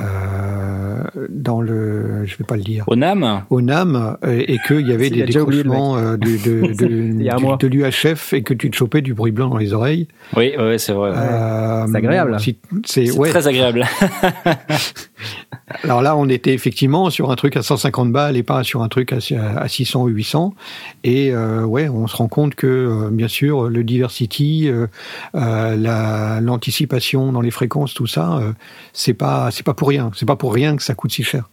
euh, dans le, je vais pas le dire, Au NAM au NAM euh, et qu'il y avait des décrochements euh, de, de, de, l'UHF et que tu te chopais du bruit blanc dans les oreilles. Oui, ouais, c'est vrai. Euh, C'est agréable. si- C'est ouais. très agréable. Alors là, on était effectivement sur un truc à 150 balles et pas sur un truc à, à 600 ou 800. Et euh, ouais, on se rend compte que bien sûr le diversity, euh, euh, la- l'anticipation dans les fréquences, tout ça, euh, c'est pas c'est pas pour rien. C'est pas pour rien que ça coûte si cher.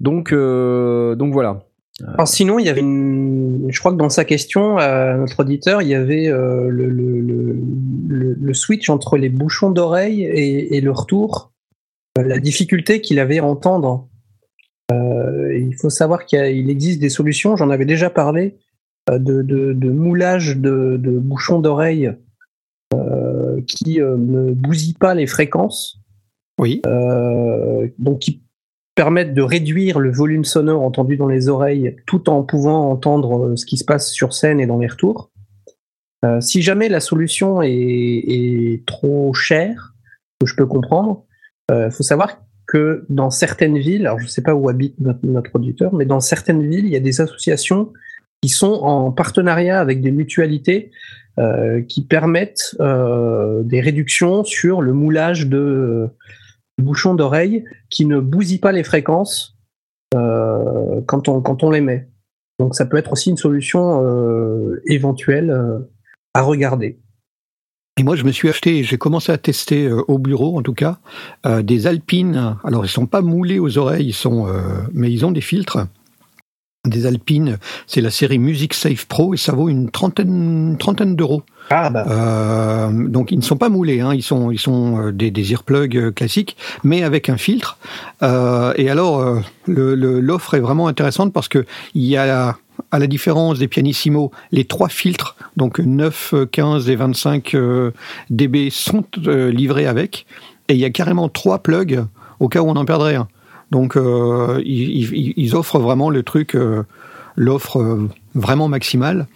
Donc, euh, donc voilà. Alors sinon, il y avait une... Je crois que dans sa question à notre auditeur, il y avait euh, le, le, le, le- le switch entre les bouchons d'oreille et, et le retour, euh, la difficulté qu'il avait à entendre. Euh, il faut savoir qu'il existe des solutions, j'en avais déjà parlé, euh, de, de, de moulage de, de bouchons d'oreille euh, qui euh, ne bousillent pas les fréquences Oui. euh, donc qui permettent de réduire le volume sonore entendu dans les oreilles tout en pouvant entendre euh, ce qui se passe sur scène et dans les retours. Euh, si jamais la solution est, est trop chère, que je peux comprendre, il faut savoir que dans certaines villes, alors je ne sais pas où habite notre, notre auditeur, mais dans certaines villes, il y a des associations qui sont en partenariat avec des mutualités euh, qui permettent euh, des réductions sur le moulage de bouchons d'oreille qui ne bousillent pas les fréquences euh, quand, on, quand on les met. Donc ça peut être aussi une solution euh, éventuelle euh, à regarder. Et moi, je me suis acheté, j'ai commencé à tester euh, au bureau, en tout cas, euh, des Alpines. Alors, ils sont pas moulés aux oreilles, ils sont, euh, mais ils ont des filtres. Des Alpines, c'est la série Music Safe Pro et ça vaut une trentaine, une trentaine d'euros. Ah bah Euh, donc ils ne sont pas moulés, hein, ils sont, ils sont euh, des, des earplugs euh, classiques, mais avec un filtre. Euh, et alors euh, le- le- l'offre est vraiment intéressante parce que il y a à la différence des pianissimo, les trois filtres, donc 9, euh, 15 et 25 euh, dB sont livrés avec, et il y a carrément trois plugs au cas où on en perdrait un. Donc euh, ils, offrent vraiment le truc, euh, l'offre euh, vraiment maximale.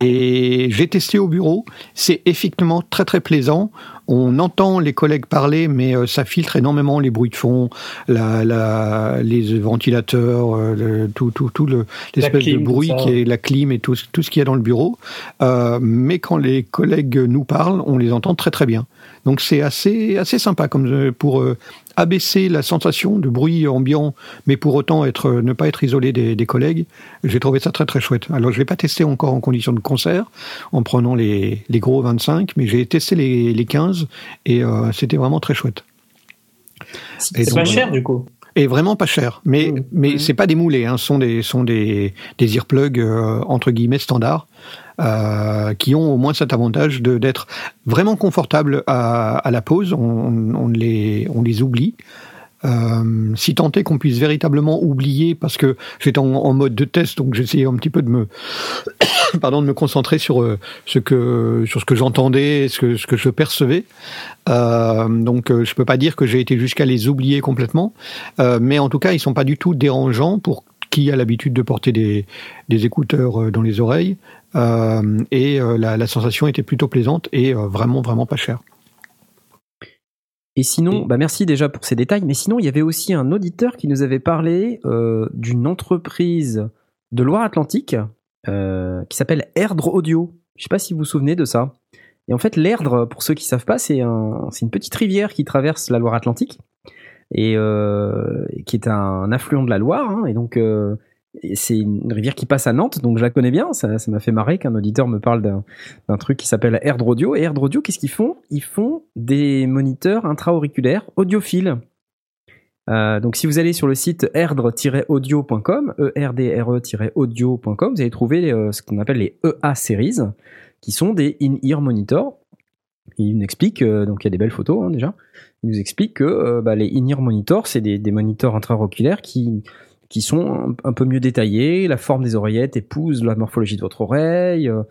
Et j'ai testé au bureau, c'est effectivement très très plaisant. On entend les collègues parler, mais ça filtre énormément les bruits de fond, la, la, les ventilateurs, le- tout, tout, tout le- l'espèce de bruit qui est la clim et tout, tout ce qu'il y a dans le bureau. Euh, mais quand les collègues nous parlent, on les entend très très bien. Donc c'est assez assez sympa comme euh, pour euh, abaisser la sensation de bruit ambiant, mais pour autant être euh, ne pas être isolé des, des collègues. J'ai trouvé ça très très chouette. Alors je l'ai pas testé encore en condition de concert, en prenant les, les gros 25, mais j'ai testé les, les 15 et euh, c'était vraiment très chouette. Et c'est pas cher du coup. Et vraiment pas cher. Mais, Mmh. mais Mmh. c'est pas des moulés, hein. ce sont des, sont des, des earplugs euh, entre guillemets standards. Euh, qui ont au moins cet avantage de d'être vraiment confortables à, la pause. On, les, on les oublie. Euh, si tant est qu'on puisse véritablement oublier, parce que j'étais en, mode de test, donc j'essayais un petit peu de me, pardon, de me concentrer sur euh, ce que sur ce que j'entendais, ce que ce que je percevais. Donc je peux pas dire que j'ai été jusqu'à les oublier complètement, mais en tout cas ils sont pas du tout dérangeants pour qui a l'habitude de porter des, des écouteurs dans les oreilles. Euh, et euh, la, la sensation était plutôt plaisante et euh, vraiment vraiment pas chère. Et sinon, bah merci déjà pour ces détails. Mais sinon, il y avait aussi un auditeur qui nous avait parlé d'une entreprise de Loire-Atlantique qui s'appelle Erdre Audio. Je sais pas si vous vous souvenez de ça. Et en fait, l'Erdre, pour ceux qui savent pas, c'est un, c'est une petite rivière qui traverse la Loire-Atlantique et qui est un affluent de la Loire. hein. et donc, c'est une rivière qui passe à Nantes, donc je la connais bien. Ça m'a fait marrer qu'un auditeur me parle d'un truc qui s'appelle Erdre Audio. Et Erdre Audio, qu'est-ce qu'ils font? Ils font des moniteurs intra-auriculaires audiophiles. Euh, donc si vous allez sur le site erdre-audio.com, E erdre-audio.com, vous allez trouver euh, ce qu'on appelle les EA series, qui sont des in-ear monitors. Il nous explique, euh, donc il y a des belles photos hein, déjà, il nous explique que bah, les in-ear monitors, c'est des, des moniteurs intra-auriculaires qui, qui sont un, peu mieux détaillés. La forme des oreillettes épouse la morphologie de votre oreille, euh,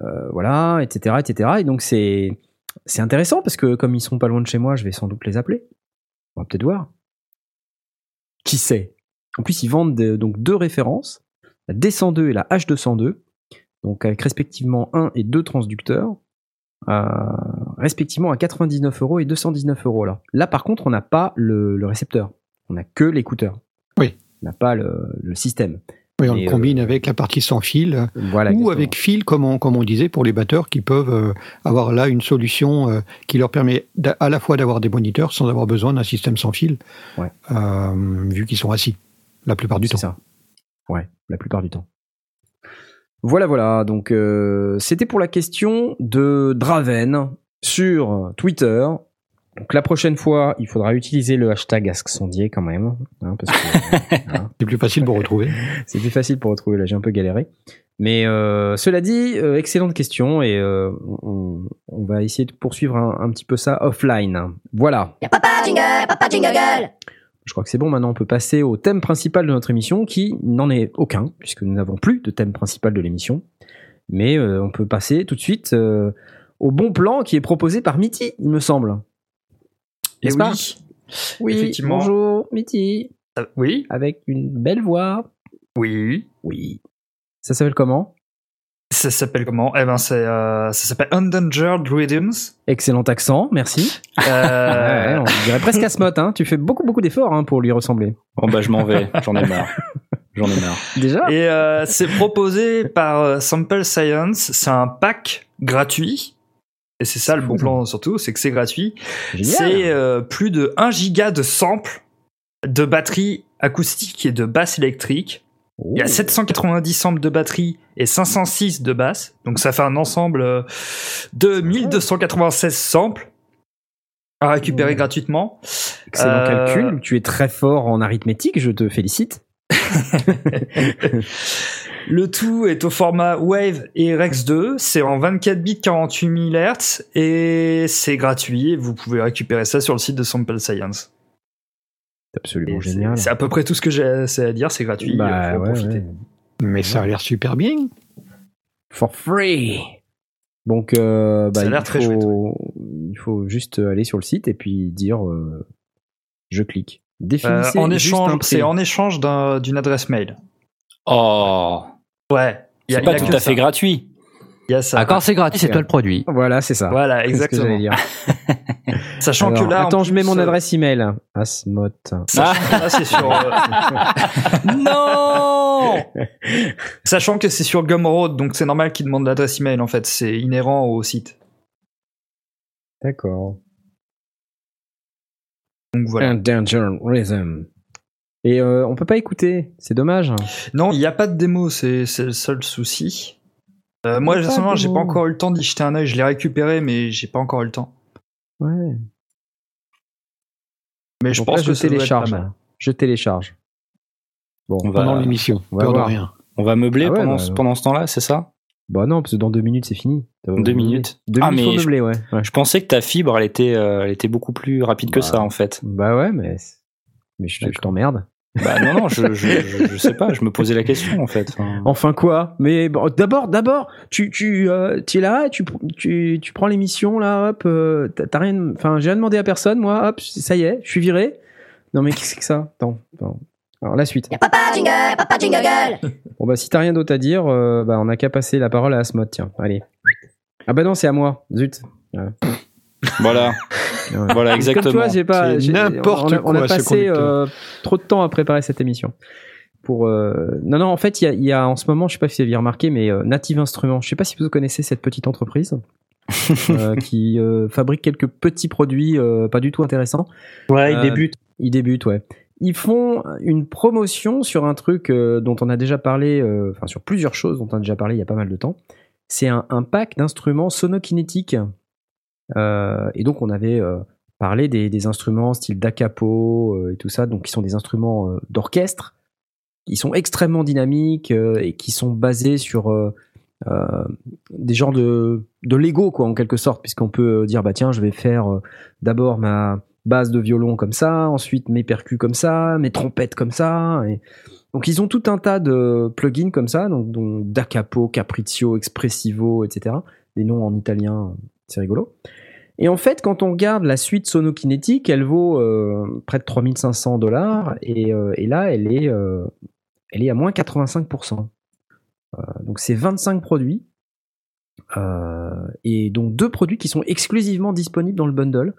euh, voilà, etc., etc. Et donc c'est c'est intéressant parce que comme ils sont pas loin de chez moi, je vais sans doute les appeler. On va peut-être voir. Qui sait? En plus, ils vendent de- donc deux références, la D102 et la H202, donc avec respectivement un et deux transducteurs, euh, respectivement à 99 euros et 219 euros. Là, là par contre, on n'a pas le récepteur, on n'a que l'écouteur. N'a pas le, le système. Oui, on Et, le combine avec la partie sans fil. Voilà. ou exactement. avec fil, comme on, comme on disait, pour les batteurs qui peuvent euh, avoir là une solution euh, qui leur permet à la fois d'avoir des moniteurs sans avoir besoin d'un système sans fil, Ouais. euh, vu qu'ils sont assis la plupart du C'est temps. ça. Ouais, la plupart du temps. Voilà, voilà. Donc, euh, c'était pour la question de Draven sur Twitter. Donc, la prochaine fois, il faudra utiliser le hashtag AskSondier quand même. hein, parce que hein, C'est plus facile pour retrouver. c'est plus facile pour retrouver. Là, j'ai un peu galéré. Mais euh, cela dit, euh, excellente question et euh, on, on va essayer de poursuivre un, un petit peu ça offline. Voilà. Papa jingle, papa jingle. Je crois que c'est bon. Maintenant, on peut passer au thème principal de notre émission, qui n'en est aucun, puisque nous n'avons plus de thème principal de l'émission. Mais euh, on peut passer tout de suite euh, au bon plan qui est proposé par Mitty, il me semble. Et N'est-ce pas oui. Oui, Effectivement. bonjour Mitty, Euh, Oui. avec une belle voix. Oui. Oui. Ça s'appelle comment? Ça s'appelle comment? Eh ben, c'est, euh, ça s'appelle Undangered Rhythms. Excellent accent, merci. Euh, Ouais, on dirait presque Asmot, hein. Tu fais beaucoup beaucoup d'efforts hein, pour lui ressembler. Bon bah je m'en vais, j'en ai marre. J'en ai marre. Déjà? Et euh, c'est proposé par Sample Science. C'est un pack gratuit. Et c'est ça le bon plan surtout, c'est que c'est gratuit. C'est euh, plus de 1 giga de samples de batterie acoustique et de basse électrique. Il y a Oh. 790 samples de batterie et 506 de basse. Donc ça fait un ensemble euh, de 1296 samples à récupérer Oh. gratuitement. Excellent Euh, calcul. Tu es très fort en arithmétique, je te félicite. Le tout est au format Wave et Rex 2. C'est en 24 bits 48 000 Hz et c'est gratuit. Vous pouvez récupérer ça sur le site de Sample Science. C'est absolument Et génial. C'est à peu près tout ce que j'ai c'est à dire. C'est gratuit. Bah, faut en ouais, profiter. ouais. Mais ça a l'air super bien. For free. Donc, euh, bah, Ça a l'air il, très faut, il faut juste aller sur le site et puis dire euh, je clique. Euh, en échange, c'est en échange d'un- d'une adresse mail. Oh, Ouais. Il y a- c'est pas y a tout à ça. fait gratuit. Il y a ça. Ah, quand c'est gratuit, c'est toi le produit. Voilà, c'est ça. Voilà, que exactement. dire. Sachant Alors, que là, en attends, je mets mon euh, adresse email. Asmot. Sachant que là, c'est sur. euh, non Sachant que c'est sur Gumroad, donc c'est normal qu'ils demandent l'adresse email en fait. C'est inhérent au site. D'accord. Donc voilà. Un danger rhythm. Et euh, on peut pas écouter, c'est dommage. Non, il n'y a pas de démo, c'est c'est le seul souci. Euh, moi, personnellement, j'ai pas encore eu le temps d'y jeter un œil. Je l'ai récupéré, mais j'ai pas encore eu le temps. Ouais. Mais je Donc pense là, que je être télécharge. Je télécharge. Bon, On va- Pendant l'émission. on va Peur de rien. On va meubler Ah ouais, pendant, bah, ce- pendant ce temps-là, c'est ça? Bah non, parce que dans deux minutes c'est fini. Deux minutes. Deux Ah, minutes mais je- meubler, ouais. ouais. Je pensais que ta fibre, elle était, euh, elle était beaucoup plus rapide que Bah. ça, en fait. Bah ouais, mais mais je, t'emmerde. Bah non, non, je, je, je, je sais pas, je me posais la question, en fait. Enfin, Enfin quoi? Mais bon, d'abord, d'abord, tu tu euh, tu es là, tu tu tu prends l'émission là, hop, euh, t'as rien, enfin j'ai rien demandé à personne, moi, hop, ça y est, je suis viré. Non mais qu'est-ce que c'est que ça? Attends, attends. Alors la suite. Y'a papa jingle, papa jingle gueule. Bon bah si t'as rien d'autre à dire, euh, bah on a qu'à passer la parole à Asmod, tiens, allez. Ah bah non, c'est à moi, zut. Voilà, Ouais. voilà, exactement. Comme toi, j'ai pas. N'importe on a, on a passé euh, trop de temps à préparer cette émission. Pour euh, non non en fait il y a, il y a en ce moment je sais pas si vous avez remarqué mais euh, Native Instruments je sais pas si vous connaissez cette petite entreprise euh, qui euh, fabrique quelques petits produits euh, pas du tout intéressants Ouais, il Euh, débute. ils débutent, ouais. Ils font une promotion sur un truc euh, dont on a déjà parlé, euh, enfin sur plusieurs choses dont on a déjà parlé il y a pas mal de temps. C'est un, un pack d'instruments sonokinétiques. Euh, et donc on avait euh, parlé des, instruments style da capo euh, et tout ça, donc qui sont des instruments d'orchestre, qui sont extrêmement dynamiques et qui sont basés sur des genres de, Lego quoi en quelque sorte, puisqu'on peut dire bah tiens je vais faire d'abord ma base de violon comme ça, ensuite mes percus comme ça, mes trompettes comme ça, Donc ils ont tout un tas de plugins comme ça, donc dont Da Capo, Capriccio, Expressivo, etc. Des noms en italien, c'est rigolo. Et en fait, quand on regarde la suite Sonokinetic, elle vaut euh, près de 3500 dollars et, euh, et là, elle est, euh, elle est à moins 85%. Euh, donc c'est 25 produits et donc deux produits qui sont exclusivement disponibles dans le bundle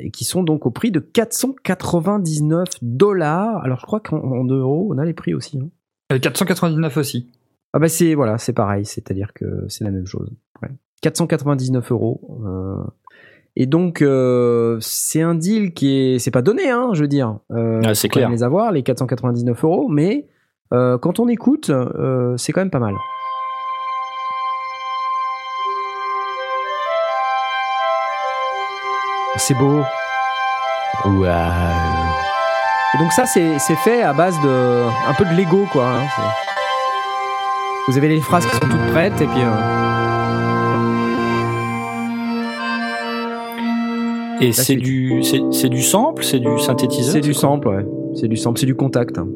et qui sont donc au prix de 499 dollars. Alors je crois qu'en en euros, on a les prix aussi. hein. Euh, 499 aussi. Ah bah c'est voilà, c'est pareil, c'est-à-dire que c'est la même chose. Ouais. 499 euros. euh, et donc euh, c'est un deal qui est, c'est pas donné, hein, je veux dire. Euh, Ah, c'est clair. Les avoir les 499 euros, mais euh, quand on écoute, c'est quand même pas mal. C'est beau. Waouh. Et donc ça, c'est c'est fait à base de un peu de Lego, quoi. hein, Vous avez les phrases qui sont toutes prêtes et puis. Et c'est- du, c'est du sample, c'est du synthétiseur. C'est du sample, ouais. C'est du sample, c'est du contact. hein.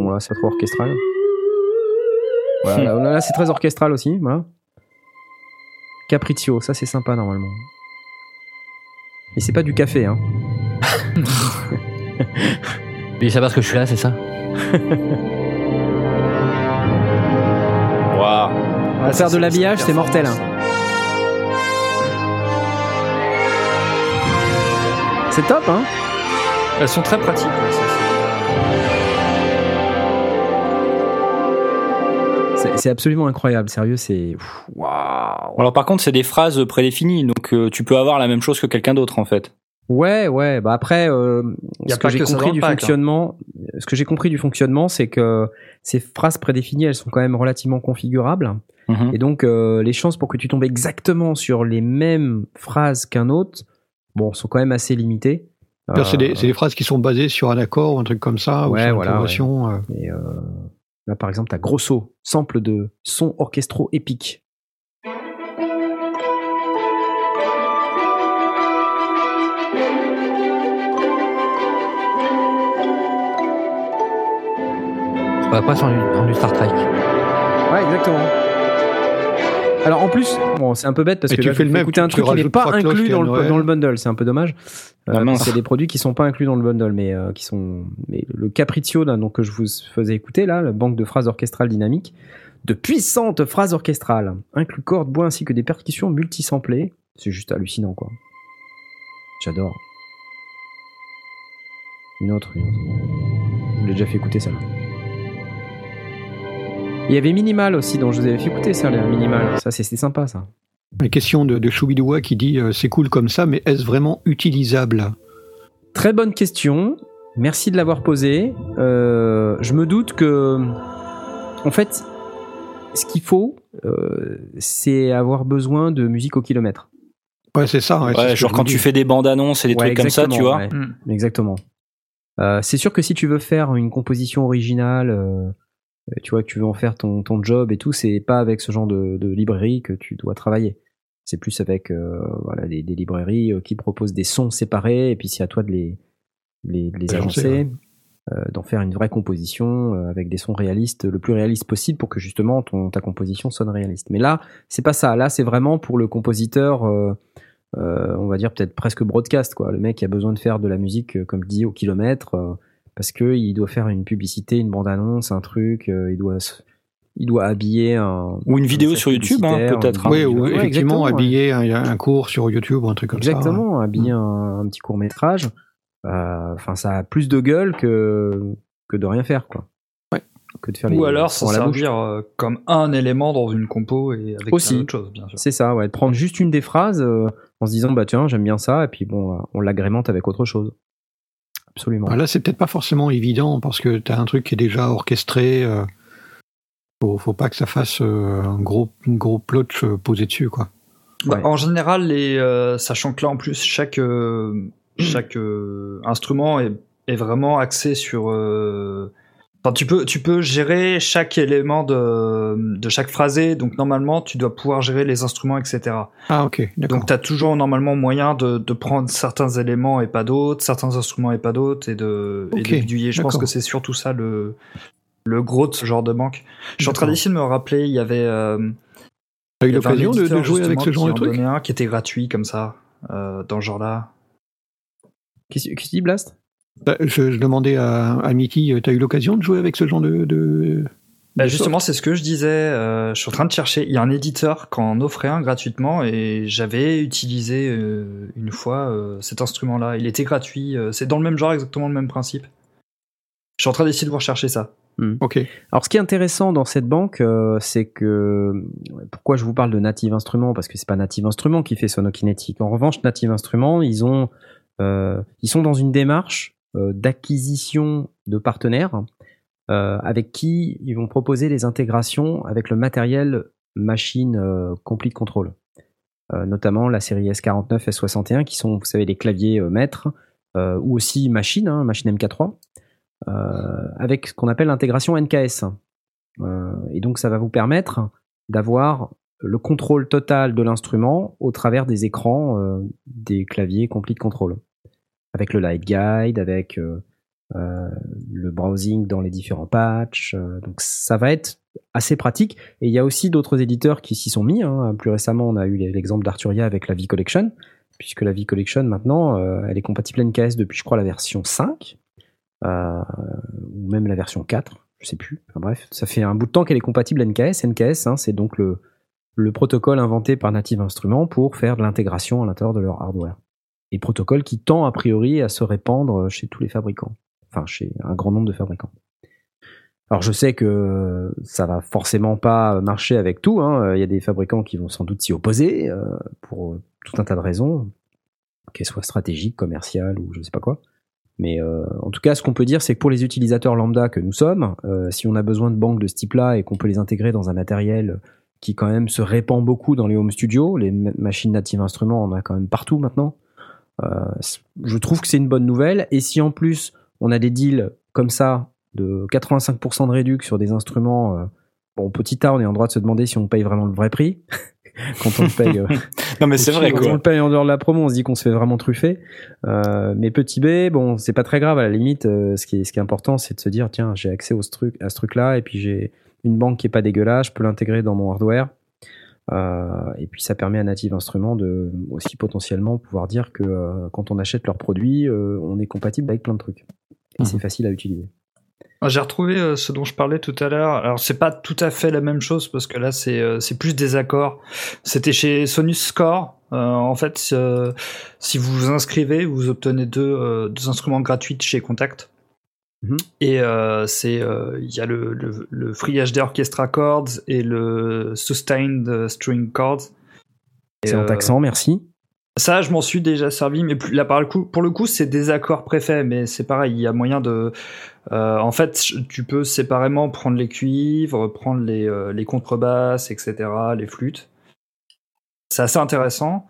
Voilà, c'est trop orchestral. Voilà, là, là, c'est très orchestral aussi, voilà. Capriccio, ça c'est sympa normalement. Et c'est pas du café, hein. Il sait pas parce que je suis là, c'est ça Waouh. Pour faire de l'habillage, c'est mortel. hein. C'est top, hein Elles sont très pratiques. c'est- absolument incroyable, sérieux, c'est. Waouh Alors par contre, c'est des phrases prédéfinies, donc euh, tu peux avoir la même chose que quelqu'un d'autre en fait. Ouais, ouais. Bah après, euh, ce que j'ai compris du pack, hein. fonctionnement, ce que j'ai compris du fonctionnement, c'est que ces phrases prédéfinies, elles sont quand même relativement configurables, Mhm. et donc euh, les chances pour que tu tombes exactement sur les mêmes phrases qu'un autre, bon, sont quand même assez limitées. C'est Euh, des, c'est des phrases qui sont basées sur un accord ou un truc comme ça, ou Ouais, sur voilà, l'intonation, euh. Et euh, là, par exemple, t'as Grosso, sample de son orchestro épique. On va pas sur du, dans du Star Trek. Ouais, exactement. Alors en plus, bon, c'est un peu bête parce Et que tu là, fais le même, écouter un truc qui n'est pas inclus dans le, Noël. dans le bundle. C'est un peu dommage. Euh, c'est des produits qui sont pas inclus dans le bundle, mais euh, qui sont. Mais le Capriccio, là, donc que je vous faisais écouter là, la banque de phrases orchestrales dynamiques, de puissantes phrases orchestrales, inclut cordes, bois ainsi que des percussions multisamplées. C'est juste hallucinant, quoi. J'adore. Une autre, une autre. Je vous l'ai déjà fait écouter ça. Il y avait Minimal aussi, dont je vous avais fait écouter ça, le Minimal. Ça, c'est c'est sympa, ça. Une question de, de Choubidoua qui dit euh, c'est cool comme ça, mais est-ce vraiment utilisable? Très bonne question. Merci de l'avoir posée. Euh, je me doute que, en fait, ce qu'il faut, euh, c'est avoir besoin de musique au kilomètre. Ouais, c'est ça. ouais, genre quand tu fais des bandes annonces et des Ouais, trucs comme ça, tu exactement, vois. ouais. Mm. Exactement. Euh, c'est sûr que si tu veux faire une composition originale, euh, tu vois, que tu veux en faire ton, ton job et tout, c'est pas avec ce genre de, de librairie que tu dois travailler. C'est plus avec euh, voilà, des, des librairies euh, qui proposent des sons séparés et puis c'est à toi de les, les, de les Agencer, euh, d'en faire une vraie composition euh, avec des sons réalistes, le plus réaliste possible pour que justement ton, ta composition sonne réaliste. Mais là, c'est pas ça. Là, c'est vraiment pour le compositeur. euh, euh, on va dire peut-être presque broadcast quoi. Le mec qui a besoin de faire de la musique euh, comme je dis au kilomètre euh, parce que il doit faire une publicité, une bande annonce, un truc, euh, il doit se- il doit habiller un Ou une vidéo sur YouTube, hein, peut-être, hein. Oui, ou Ouais, effectivement, ouais. habiller un, un cours sur YouTube ou un truc comme Exactement, ça. habiller un, un petit court métrage. Euh, Enfin, ça a plus de gueule que que de rien faire quoi. Ouais. Que de faire les Ou alors bouche. servir euh, comme un élément dans une compo et avec Aussi. plein d'autres choses, bien sûr. C'est ça, ouais. De prendre juste une des phrases euh, en se disant bah tiens j'aime bien ça et puis bon on l'agrémente avec autre chose. Absolument. Ah, là, c'est peut-être pas forcément évident parce que tu as un truc qui est déjà orchestré. Euh, faut, faut pas que ça fasse euh, un gros, un gros plotch euh, posé dessus, quoi. Bah, Ouais. En général, les, euh, sachant que là en plus chaque euh, chaque euh, instrument est, est vraiment axé sur euh, Enfin, tu peux, tu peux gérer chaque élément de, de chaque phrasé. Donc, normalement, tu dois pouvoir gérer les instruments, etc. Ah, ok, d'accord. Donc, tu as toujours normalement moyen de, de prendre certains éléments et pas d'autres, certains instruments et pas d'autres, et de, et Ok, de bidouiller. Je pense que c'est surtout ça le, le gros de ce genre de banque. Je suis en train d'essayer de me rappeler, il y avait. euh, T'as eu il y avait un l'occasion de, de jouer avec ce genre de truc un qui était gratuit comme ça, euh, dans ce genre-là. Qu'est-ce qu'est-ce que tu dis, Blast? Bah, je, je demandais à, à Mickey, euh, t'as eu l'occasion de jouer avec ce genre de... de... Bah justement, c'est ce que je disais. euh, je suis en train de chercher. Il y a un éditeur qui en offrait un gratuitement et j'avais utilisé euh, une fois euh, cet instrument-là. Il était gratuit. euh, c'est dans le même genre, exactement le même principe. Je suis en train d'essayer de vous rechercher ça. Ok. Alors, ce qui est intéressant dans cette banque, euh, c'est que pourquoi je vous parle de Native Instruments? Parce que c'est pas Native Instruments qui fait Sonokinetic. En revanche, Native Instruments, ils ont, euh, ils sont dans une démarche d'acquisition de partenaires euh, avec qui ils vont proposer des intégrations avec le matériel machine euh, Complete Control, Euh, notamment la série S49, S61 qui sont, vous savez, les claviers euh, maîtres euh, ou aussi machine, hein, machine MK3 euh, avec ce qu'on appelle l'intégration NKS. Euh, et donc ça va vous permettre d'avoir le contrôle total de l'instrument au travers des écrans euh, des claviers Complete Control. Avec le Light Guide, avec euh, euh, le browsing dans les différents patchs. euh, donc ça va être assez pratique. Et il y a aussi d'autres éditeurs qui s'y sont mis. hein. Plus récemment, on a eu l'exemple d'Arturia avec la V-Collection, puisque la V-Collection, maintenant, elle est compatible NKS depuis, je crois, la version 5 euh, ou même la version 4, je sais plus. Enfin, bref, ça fait un bout de temps qu'elle est compatible NKS. NKS, hein, c'est donc le, le protocole inventé par Native Instruments pour faire de l'intégration à l'intérieur de leur hardware. Et protocole qui tend a priori à se répandre chez tous les fabricants, enfin chez un grand nombre de fabricants. Alors je sais que ça va forcément pas marcher avec tout. hein. Il y a des fabricants qui vont sans doute s'y opposer euh, pour tout un tas de raisons, qu'elles soient stratégiques, commerciales ou je sais pas quoi. Mais euh, en tout cas, ce qu'on peut dire, c'est que pour les utilisateurs lambda que nous sommes, euh, si on a besoin de banques de ce type-là et qu'on peut les intégrer dans un matériel qui quand même se répand beaucoup dans les home studios, les ma- machines natives instruments, on en a quand même partout maintenant. Euh, je trouve que c'est une bonne nouvelle. Et si en plus on a des deals comme ça de 85% de réduc sur des instruments, euh, bon petit A, on est en droit de se demander si on paye vraiment le vrai prix quand on le paye. euh, Non mais c'est vrai quand on le paye en dehors de la promo, on se dit qu'on se fait vraiment truffer. Euh, mais petit B, bon, c'est pas très grave. À la limite, euh, ce, qui est, ce qui est important, c'est de se dire, tiens, j'ai accès au truc, à ce truc-là, et puis j'ai une banque qui est pas dégueulasse, je peux l'intégrer dans mon hardware. Euh, et puis ça permet à Native Instruments de aussi potentiellement pouvoir dire que euh, quand on achète leurs produits, euh, on est compatible avec plein de trucs. Et Mhm. c'est facile à utiliser. Ah, J'ai retrouvé euh, ce dont je parlais tout à l'heure. Alors c'est pas tout à fait la même chose parce que là c'est euh, c'est plus des accords. C'était chez Sonus Score. Euh, en fait, euh, si vous vous inscrivez, vous obtenez deux, euh, deux instruments gratuits chez Contact. Mhm. Et euh, c'est euh, il y a le, le, le Free HD Orchestra Chords et le Sustained String Chords. C'est en euh, taxant, merci. ça, je m'en suis déjà servi, mais plus, là, par le coup, pour le coup, c'est des accords préfaits, mais c'est pareil, il y a moyen de. euh, en fait, tu peux séparément prendre les cuivres, prendre les, euh, les contrebasses, etc., les flûtes. C'est assez intéressant.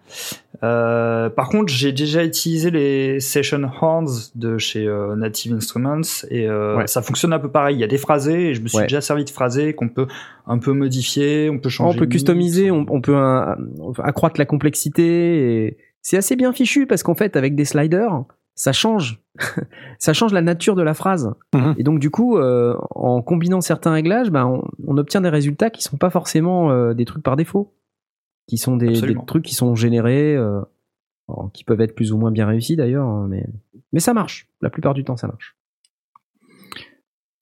Euh, par contre, j'ai déjà utilisé les Session Horns de chez euh, Native Instruments et euh, Ouais. ça fonctionne un peu pareil. Il y a des phrasés et je me suis Ouais. déjà servi de phrasés qu'on peut un peu modifier, on peut changer. on peut customiser, on, on peut accroître la complexité. Et c'est assez bien fichu parce qu'en fait, avec des sliders, ça change. ça change la nature de la phrase. Mhm. Et donc, du coup, euh, en combinant certains réglages, ben, on, on obtient des résultats qui sont pas forcément euh, des trucs par défaut, qui sont des, trucs qui sont générés, euh, alors, qui peuvent être plus ou moins bien réussis d'ailleurs, hein, mais, mais ça marche. La plupart du temps, ça marche.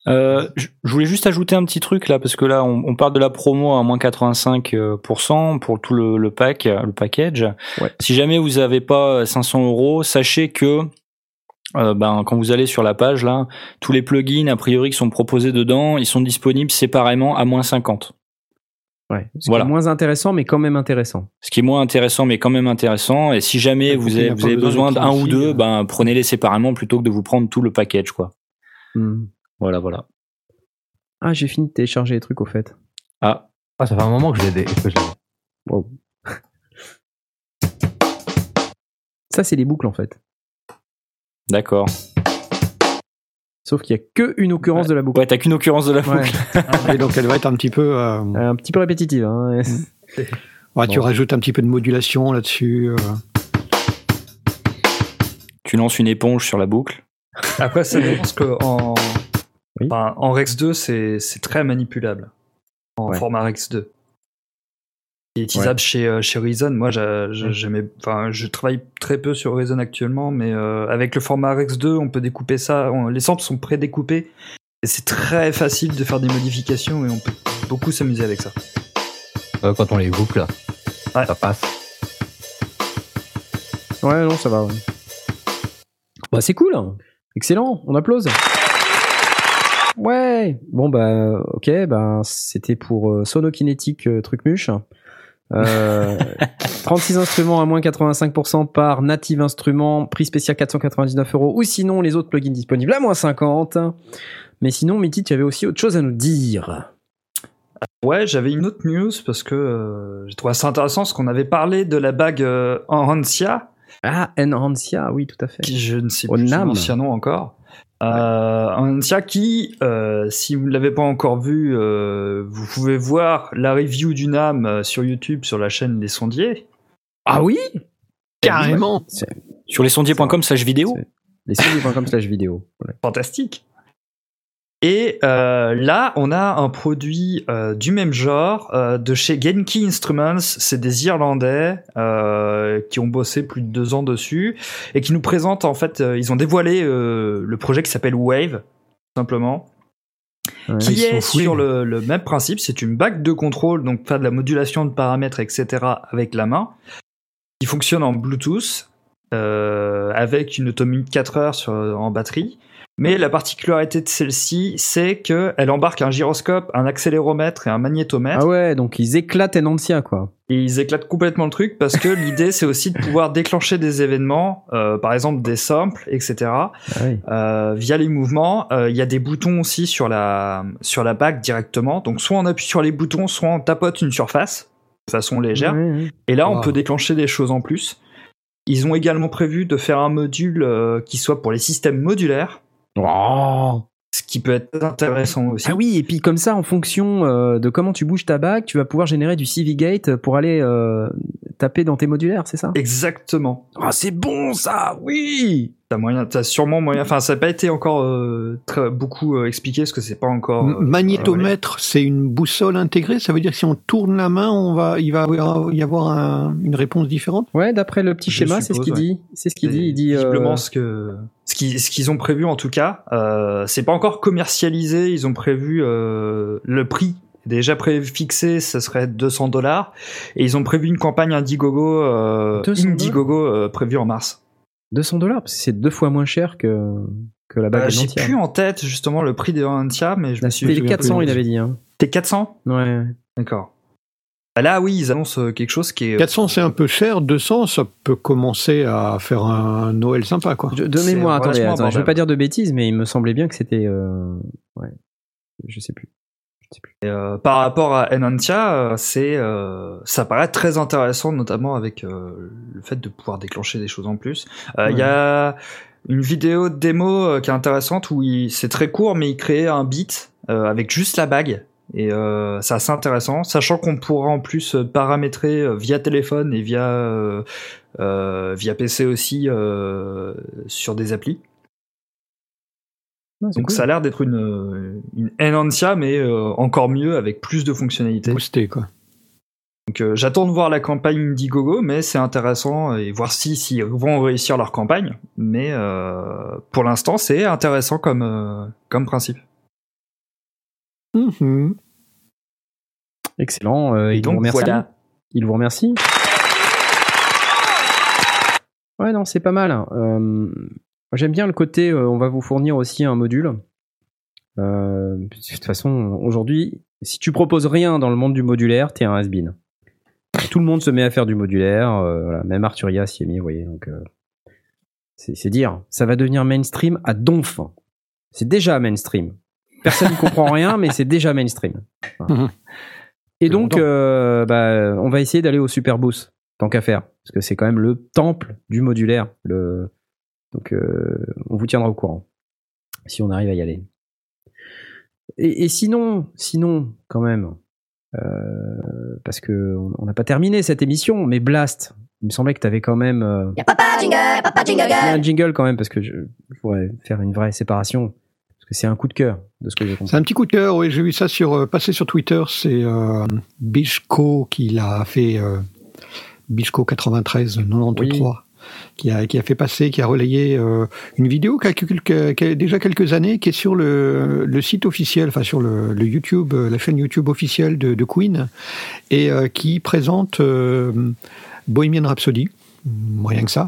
Euh, je voulais juste ajouter un petit truc là parce que là on, on parle de la promo à moins 85% euh, pour tout le, le pack, euh, le package. Ouais. Si jamais vous n'avez pas 500 euros, sachez que euh, ben, quand vous allez sur la page là, tous les plugins a priori qui sont proposés dedans, ils sont disponibles séparément à moins 50. Ouais. Ce qui est moins intéressant, mais quand même intéressant. Ce qui est moins intéressant mais quand même intéressant. Et si jamais Ouais, vous avez, vous besoin d'un ou deux, euh. ben prenez-les séparément plutôt que de vous prendre tout le package quoi. Hmm. Voilà voilà. Ah, j'ai fini de télécharger les trucs au fait. Ah Ah, ça fait un moment que je l'ai dé- que je l'ai. Wow. Ça, c'est les boucles en fait. d'accord. Sauf qu'il y a que une occurrence de la boucle. Ouais, t'as qu'une occurrence de la Ouais. boucle. Et donc elle va être un petit peu. euh, Un petit peu répétitive. Hein. ouais, Tu rajoutes un petit peu de modulation là-dessus. euh. Tu lances une éponge sur la boucle. Après, ça dépend parce que en, Oui. enfin, en Rex 2, c'est c'est très manipulable. En Ouais. format Rex 2. Il est utilisable chez, euh, chez Reason. Moi, Mm. j'aimais, enfin, je travaille très peu sur Reason actuellement, mais euh, avec le format Rex 2, on peut découper ça. on- les samples sont pré-découpés. Et c'est très facile de faire des modifications et on peut beaucoup s'amuser avec ça. Euh, quand on les boucle, Ouais. ça passe. Ouais, non, ça va. ouais. Bah, c'est cool. hein. Excellent. On applause. Ouais. Bon, bah, ok. Bah, c'était pour euh, Sonokinétique euh, Trucmuche. Euh, 36 instruments à moins 85% par Native Instruments, prix spécial 499 euros. Ou sinon, les autres plugins disponibles à moins 50. Mais sinon, Mitty, tu avais aussi autre chose à nous dire. Ouais, j'avais une autre news parce que euh, j'ai trouvé ça intéressant parce qu'on avait parlé de la bague euh, en Hancia, Ah, Enhancia, oui, tout à fait. qui je ne sais plus son ancien nom encore. Euh, Hancia qui, euh, si vous ne l'avez pas encore vu, euh, vous pouvez voir la review du NAM euh, sur YouTube sur la chaîne Les Sondiers. Ah oui? Carrément. Sur lesondiers.com slash vidéo. C'est- Les sondiers.com slash vidéo. Fantastique. Et euh, là, on a un produit euh, du même genre euh, de chez Genki Instruments. C'est des Irlandais qui ont bossé plus de deux ans dessus et qui nous présentent en fait. ils ont dévoilé le projet qui s'appelle Wave, simplement, Ouais. qui est fouillés. sur le, le même principe. C'est une bague de contrôle, donc faire de la modulation de paramètres, etc. avec la main, qui fonctionne en Bluetooth avec une autonomie de 4 heures sur, en batterie. Mais la particularité de celle-ci, c'est qu'elle embarque un gyroscope, un accéléromètre et un magnétomètre. Ah ouais, donc ils éclatent Enhancia, quoi. Et ils éclatent complètement le truc parce que l'idée, c'est aussi de pouvoir déclencher des événements, euh, par exemple des samples, etc. Ah oui. euh, via les mouvements. Euh, Il y a des boutons aussi sur la, sur la bague directement. Donc soit on appuie sur les boutons, soit on tapote une surface de façon légère. Et là, on peut déclencher des choses en plus. Ils ont également prévu de faire un module euh, qui soit pour les systèmes modulaires, Oh. ce qui peut être intéressant aussi. Ah oui, et puis comme ça, en fonction euh, de comment tu bouges ta bague, tu vas pouvoir générer du CV Gate pour aller euh, taper dans tes modulaires, c'est ça? Exactement. Ah, c'est bon ça, oui T'as moyen, t'as sûrement moyen. Enfin, ça n'a pas été encore euh, très, beaucoup euh, expliqué parce que c'est pas encore. euh, Magnétomètre, c'est une boussole intégrée? Ça veut dire que si on tourne la main, on va, il va y avoir- y avoir un- une réponse différente? Ouais, d'après le petit Je schéma, c'est ce qu'il ouais. dit. C'est ce qu'il dit. Il dit. euh, visiblement ce que ce qu'ils ce qu'ils ont prévu en tout cas. Euh, c'est pas encore commercialisé. Ils ont prévu euh, le prix déjà préfixé, ça serait 200 dollars. Et ils ont prévu une campagne Indiegogo, euh, 200 Indiegogo euh, prévue en mars. 200 dollars, parce que c'est deux fois moins cher que que la bague Euh, J'ai plus en tête justement le prix de Antia, mais je me suis. C'était les souviens 400, plus. il avait dit. Hein. C'était 400 Ouais. D'accord. Ah, Là, oui, ils annoncent euh, quelque chose qui est. 400, c'est un peu cher. 200, ça peut commencer à faire un Noël sympa, quoi. De, de mémoire, attendez, je veux pas dire de bêtises, mais il me semblait bien que c'était. Euh... Ouais. Je sais plus. Je sais plus. Euh, par rapport à Enantia, euh, c'est, euh, ça paraît très intéressant, notamment avec le fait de pouvoir déclencher des choses en plus. Il y a une vidéo de démo qui est intéressante où c'est très court, mais il crée un beat avec juste la bague. Et euh, c'est assez intéressant, sachant qu'on pourra en plus paramétrer via téléphone et via euh, via PC aussi euh, sur des applis. Ah, Donc cool. ça a l'air d'être une une Enhancia, mais euh, encore mieux avec plus de fonctionnalités. Boosté, quoi. Donc euh, j'attends de voir la campagne Indiegogo, mais c'est intéressant et voir si s'ils vont réussir leur campagne. Mais euh, pour l'instant, c'est intéressant comme euh, comme principe. Mhm. Excellent. euh, Et il vous remercie. voilà. Il vous remercie. Ouais, non, c'est pas mal. Euh, J'aime bien le côté, euh, on va vous fournir aussi un module. Euh, de toute façon, aujourd'hui, si tu proposes rien dans le monde du modulaire, t'es un has-been. Tout le monde se met à faire du modulaire, euh, voilà, même Arturia s'y est mis, vous voyez. Donc, euh, c'est dire, ça va devenir mainstream à donf. C'est déjà mainstream. Personne ne comprend rien, mais c'est déjà mainstream. Voilà. Mhm. Et donc, bah, on va essayer d'aller au Superboost, tant qu'à faire, parce que c'est quand même le temple du modulaire. Le... Donc, euh, on vous tiendra au courant. si on arrive à y aller. Et, et sinon, sinon, quand même, euh, parce que on n'a pas terminé cette émission, mais Blast, il me semblait que tu avais quand même euh, Y'a papa jingle, papa jingle il y a girl. un jingle quand même, parce que je, je pourrais faire une vraie séparation, parce que c'est un coup de cœur de ce que j'ai compris. C'est un petit coup de cœur, oui, j'ai vu ça sur, euh, passer sur Twitter, c'est euh, Bichko qui l'a fait, euh, Bichko 93 93, qui, a, fait passer, qui a relayé euh, une vidéo qui a, déjà quelques années, qui est sur le, site officiel, enfin sur le, YouTube, euh, la chaîne YouTube officielle de, Queen, et euh, qui présente Bohemian Rhapsody. Rien que ça.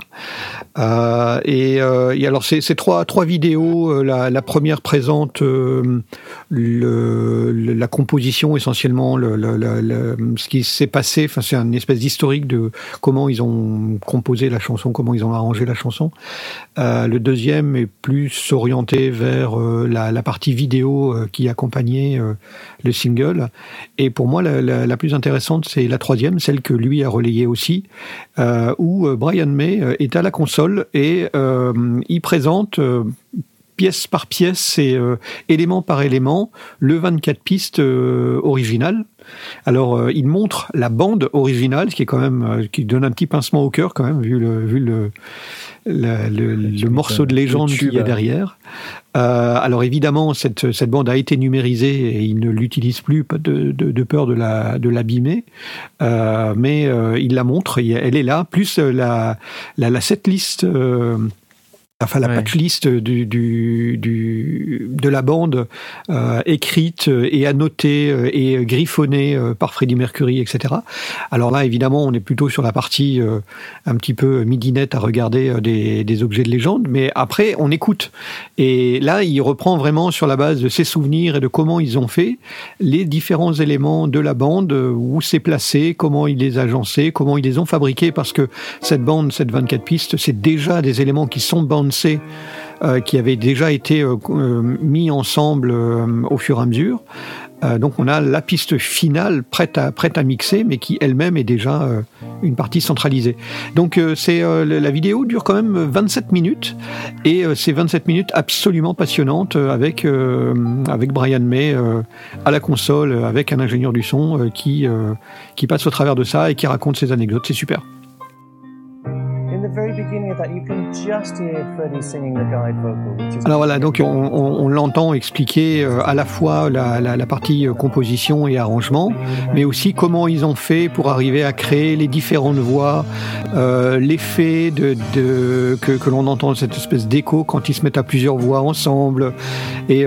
Euh, et, euh, et alors, c'est trois, trois vidéos. Euh, La, première présente la composition essentiellement, le, le- le- le- ce qui s'est passé. Enfin, c'est une espèce d'historique de comment ils ont composé la chanson, comment ils ont arrangé la chanson. Le deuxième est plus orienté vers la, partie vidéo qui accompagnait le single. Et pour moi, la, la- plus intéressante, c'est la troisième, celle que lui a relayée aussi, où euh, Brian May euh, est à la console et euh, il présente euh, pièce par pièce et euh, élément par élément le 24 pistes euh, original. Alors euh, il montre la bande originale, ce qui est quand même euh, qui donne un petit pincement au cœur quand même vu le vu le le, le- le morceau de légende qu'il y a euh. derrière. Euh, alors évidemment, cette, cette bande a été numérisée et il ne l'utilise plus de, de, de peur de la de l'abîmer, Euh, mais euh, il la montre, et elle est là, plus euh, la la, la setlist. Enfin, la Ouais. patchlist du, du, du, de la bande euh, écrite et annotée euh, et griffonnée euh, par Freddie Mercury, etc. Alors là, évidemment, on est plutôt sur la partie euh, un petit peu midinette à regarder des, des objets de légende, mais après, on écoute. Et là, il reprend vraiment sur la base de ses souvenirs et de comment ils ont fait les différents éléments de la bande, où c'est placé, comment ils les agencés, comment ils les ont fabriqués, parce que cette bande, cette 24 pistes, c'est déjà des éléments qui sont bouncés, euh, qui avaient déjà été euh, euh, mis ensemble au fur et à mesure. Donc on a la piste finale prête à, mixer, mais qui elle-même est déjà une partie centralisée. Donc c'est la vidéo dure quand même 27 minutes et c'est 27 minutes absolument passionnantes avec Brian May à la console, avec un ingénieur du son qui passe au travers de ça et qui raconte ses anecdotes. C'est super. Alors voilà, donc on, l'entend expliquer euh, à la fois la, partie euh, composition et arrangement, mais aussi comment ils ont fait pour arriver à créer les différentes voix, euh, l'effet de, que, l'on entend cette espèce d'écho quand ils se mettent à plusieurs voix ensemble, et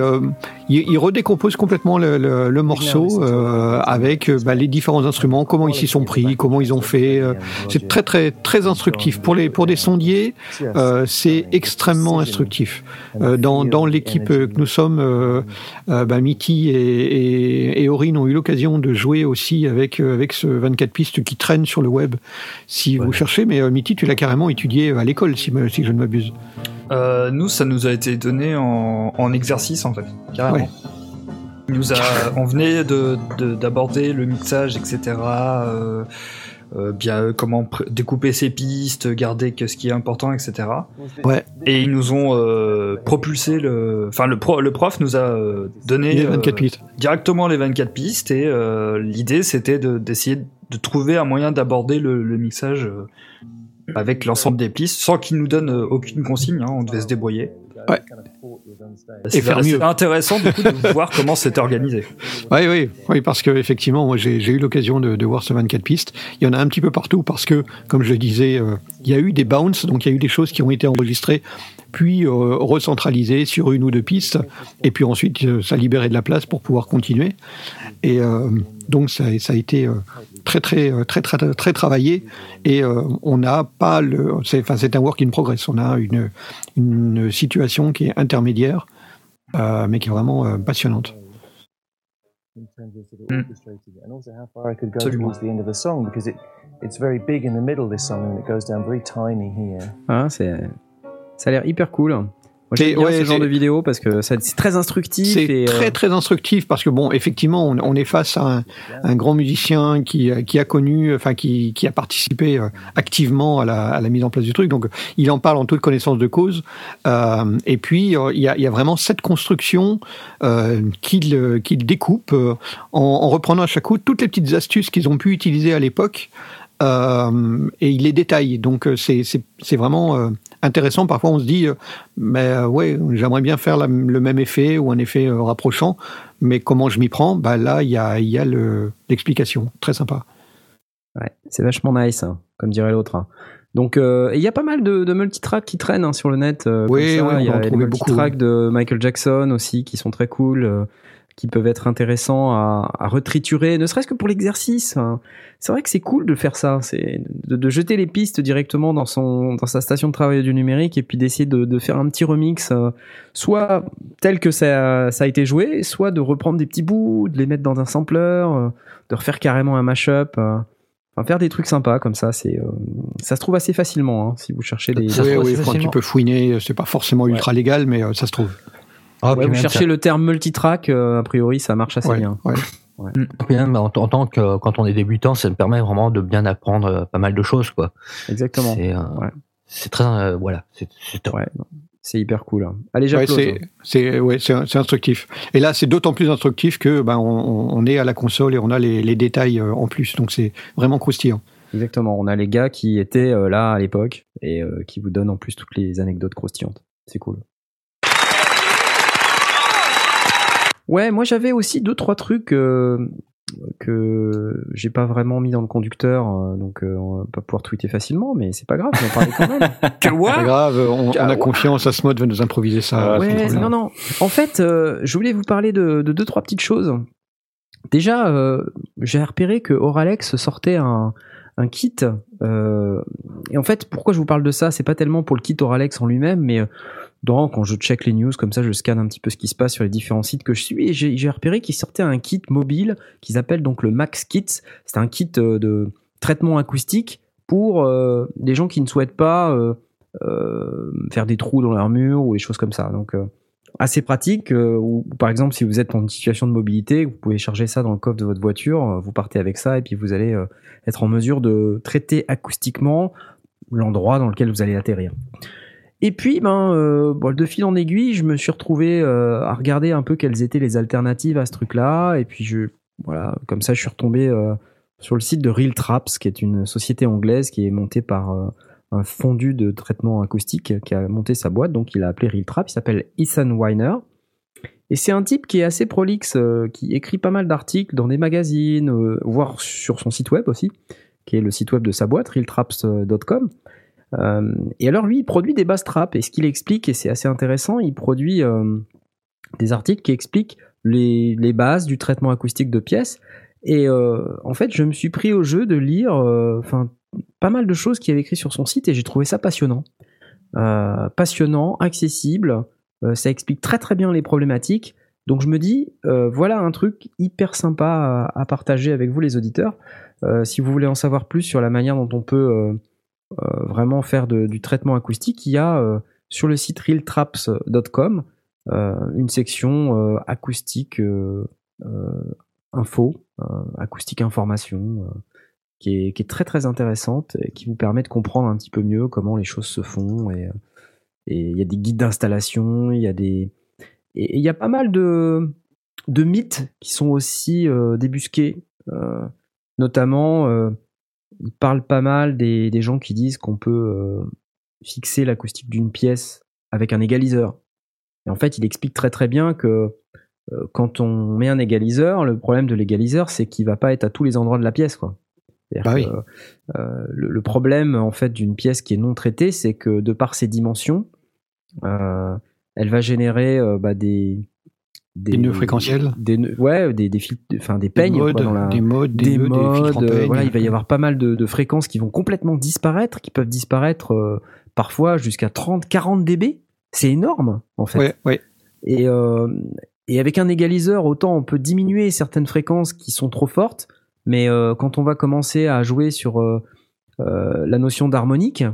ils, ils redécomposent complètement le, le- le morceau euh, avec euh, bah, les différents instruments, comment ils s'y sont pris, comment ils ont fait. euh, c'est très très très instructif pour les pour des sondiers. Euh, c'est extrêmement instructif. Euh, dans dans l'équipe que nous sommes, bah, Mitty et, et, et Aurine ont eu l'occasion de jouer aussi avec avec ce 24 pistes qui traîne sur le web. Si vous cherchez, mais euh, Mitty, tu l'as carrément étudié à l'école, si, si je ne m'abuse. Euh, nous, ça nous a été donné en, en exercice en fait, carrément. Ouais. Il Nous a, on venait de de- d'aborder le mixage, etc. Euh, euh, bien euh, comment découper ses pistes, garder que ce qui est important, etc. Ouais. Et ils nous ont euh, propulsé le, enfin le, pro, le prof nous a donné Les 24 pistes. directement les 24 pistes et l'idée c'était de- d'essayer de trouver un moyen d'aborder le, le mixage avec l'ensemble des pistes sans qu'il nous donne euh, aucune consigne, hein, on devait se débrouiller. Ouais. C'est faire c'est mieux. intéressant du coup de voir comment c'était organisé. Oui, oui, oui, parce que effectivement, moi, j'ai j'ai eu l'occasion de, de voir ce 24 pistes. Il y en a un petit peu partout parce que, comme je le disais, euh, il y a eu des bounces, donc il y a eu des choses qui ont été enregistrées, puis euh, recentralisées sur une ou deux pistes, et puis ensuite, euh, ça libérait de la place pour pouvoir continuer. Et euh, donc, ça, ça a été très, très, très, très, très, très travaillé. Et euh, on n'a pas le, c'est, enfin, c'est un work in progress. On a une, une situation qui est intermédiaire, euh, mais qui est vraiment euh, passionnante. Mm. Absolument. here. Hein, c'est, ça a l'air hyper cool. Moi, j'aime ouais, ce genre de vidéo parce que c'est très instructif. C'est et, euh, très très instructif parce que bon, effectivement, on, on est face à un, un grand musicien qui, qui a connu, enfin qui, qui a participé euh, activement à la, à la mise en place du truc. Donc, il en parle en toute connaissance de cause. Euh, et puis, euh, il y, a, il y a vraiment cette construction euh, qu'il qu'il découpe euh, en, en reprenant à chaque coup toutes les petites astuces qu'ils ont pu utiliser à l'époque. Euh, et il les détaille. Donc, euh, c'est vraiment euh, intéressant. Parfois, on se dit, euh, mais ouais, j'aimerais bien faire la- le même effet ou un effet rapprochant, mais comment je m'y prends? Bah là, il y a, y a le- l'explication. Très sympa. Ouais, c'est vachement nice, hein, comme dirait l'autre. hein. Donc, il y a pas mal de, de multitracks qui traînent hein, sur le net. Oui, il y va en a les multitracks de Michael Jackson aussi qui sont très cool, qui peuvent être intéressants à, à retriturer, ne serait-ce que pour l'exercice. hein. C'est vrai que c'est cool de faire ça, c'est de, de jeter les pistes directement dans son dans sa station de travail du numérique et puis d'essayer de, de faire un petit remix, euh, soit tel que ça, ça a été joué, soit de reprendre des petits bouts, de les mettre dans un sampler, euh, de refaire carrément un mashup. euh. Enfin, faire des trucs sympas comme ça, c'est, euh, ça se trouve assez facilement hein, si vous cherchez des. Ça se oui, trouve oui, assez faut un petit facilement. peu fouiner. C'est pas forcément ultra légal, mais euh, ça se trouve. Ah, Ouais, vous cherchez ça- le terme multitrack, euh, a priori, ça marche assez Ouais, bien. ouais. puis même en, en tant que quand on est débutant, ça me permet vraiment de bien apprendre euh, pas mal de choses, quoi. Exactement. C'est euh, très euh, voilà, c'est c'est top. Ouais, non, c'est hyper cool. hein. Allez, c'est ouais, c'est instructif. Et là, c'est d'autant plus instructif que ben on, est à la console et on a les, les détails en plus. Donc c'est vraiment croustillant. Exactement. On a les gars qui étaient là à l'époque et euh, qui vous donnent en plus toutes les anecdotes croustillantes. C'est cool. Ouais, moi j'avais aussi deux trois trucs euh, que j'ai pas vraiment mis dans le conducteur, euh, donc euh, on va pas pouvoir tweeter facilement, mais c'est pas grave, j'en parlais quand même. Pas grave, on, on a confiance. Asmod va nous improviser ça. sans Ouais, non, non. En fait, euh, je voulais vous parler de, de deux, trois petites choses. Déjà, euh, j'ai repéré que Oralex sortait un, un kit. euh, et en fait, pourquoi je vous parle de ça? C'est pas tellement pour le kit Oralex en lui-même, mais euh, quand je check les news, comme ça, je scanne un petit peu ce qui se passe sur les différents sites que je suis. Et j'ai repéré qu'il sortait un kit mobile qu'ils appellent donc le Max Kit. C'est un kit euh, de traitement acoustique pour euh, les gens qui ne souhaitent pas euh, euh, faire des trous dans leur mur ou des choses comme ça. Donc, assez pratique. ou par exemple, si vous êtes en situation de mobilité, vous pouvez charger ça dans le coffre de votre voiture, vous partez avec ça et puis vous allez être en mesure de traiter acoustiquement l'endroit dans lequel vous allez atterrir. Et puis, ben, euh, bon, de fil en aiguille, je me suis retrouvé euh, à regarder un peu quelles étaient les alternatives à ce truc-là. Et puis, je, voilà, comme ça, je suis retombé euh, sur le site de Real Traps, qui est une société anglaise qui est montée par euh, un fondu de traitement acoustique qui a monté sa boîte. Donc, il a appelé Real Traps. Il s'appelle Ethan Weiner. Et c'est un type qui est assez prolixe, qui écrit pas mal d'articles dans des magazines, voire sur son site web aussi, qui est le site web de sa boîte, realtraps.com. Euh, et alors lui, il produit des bass traps, et ce qu'il explique, et c'est assez intéressant, il produit euh, des articles qui expliquent les, bases du traitement acoustique de pièces. Et euh, en fait, je me suis pris au jeu de lire enfin pas mal de choses qu'il avait écrit sur son site, et j'ai trouvé ça passionnant. Passionnant, accessible, ça explique très très bien les problématiques. Donc je me dis, voilà un truc hyper sympa à, partager avec vous les auditeurs. Si vous voulez en savoir plus sur la manière dont on peut vraiment faire du traitement acoustique, il y a euh, sur le site realtraps.com euh, une section euh, acoustique euh, euh, info, euh, acoustique information, euh, qui, est, très très intéressante et qui vous permet de comprendre un petit peu mieux comment les choses se font. Et euh, il y a des guides d'installation, il y a des et il y a pas mal de de mythes qui sont aussi euh, débusqués, euh, notamment euh, il parle pas mal des, des gens qui disent qu'on peut euh, fixer l'acoustique d'une pièce avec un égaliseur. Et en fait, il explique très très bien que euh, quand on met un égaliseur, le problème de l'égaliseur, c'est qu'il va pas être à tous les endroits de la pièce, quoi. Bah oui. euh, le, le problème en fait d'une pièce qui est non traitée, c'est que de par ses dimensions, elle va générer bah, des, Des nœuds fréquentiels des nœuds- ouais, des des enfin des peignes des quoi, modes, dans la des modes, des, des nœuds, des modes, euh, peigne. voilà, il va y avoir pas mal de, de fréquences qui vont complètement disparaître, qui peuvent disparaître euh, parfois jusqu'à 30, 40 dB. C'est énorme, en fait. Ouais, ouais. Et, euh, et avec un égaliseur, autant on peut diminuer certaines fréquences qui sont trop fortes, mais euh, quand on va commencer à jouer sur la notion d'harmonique,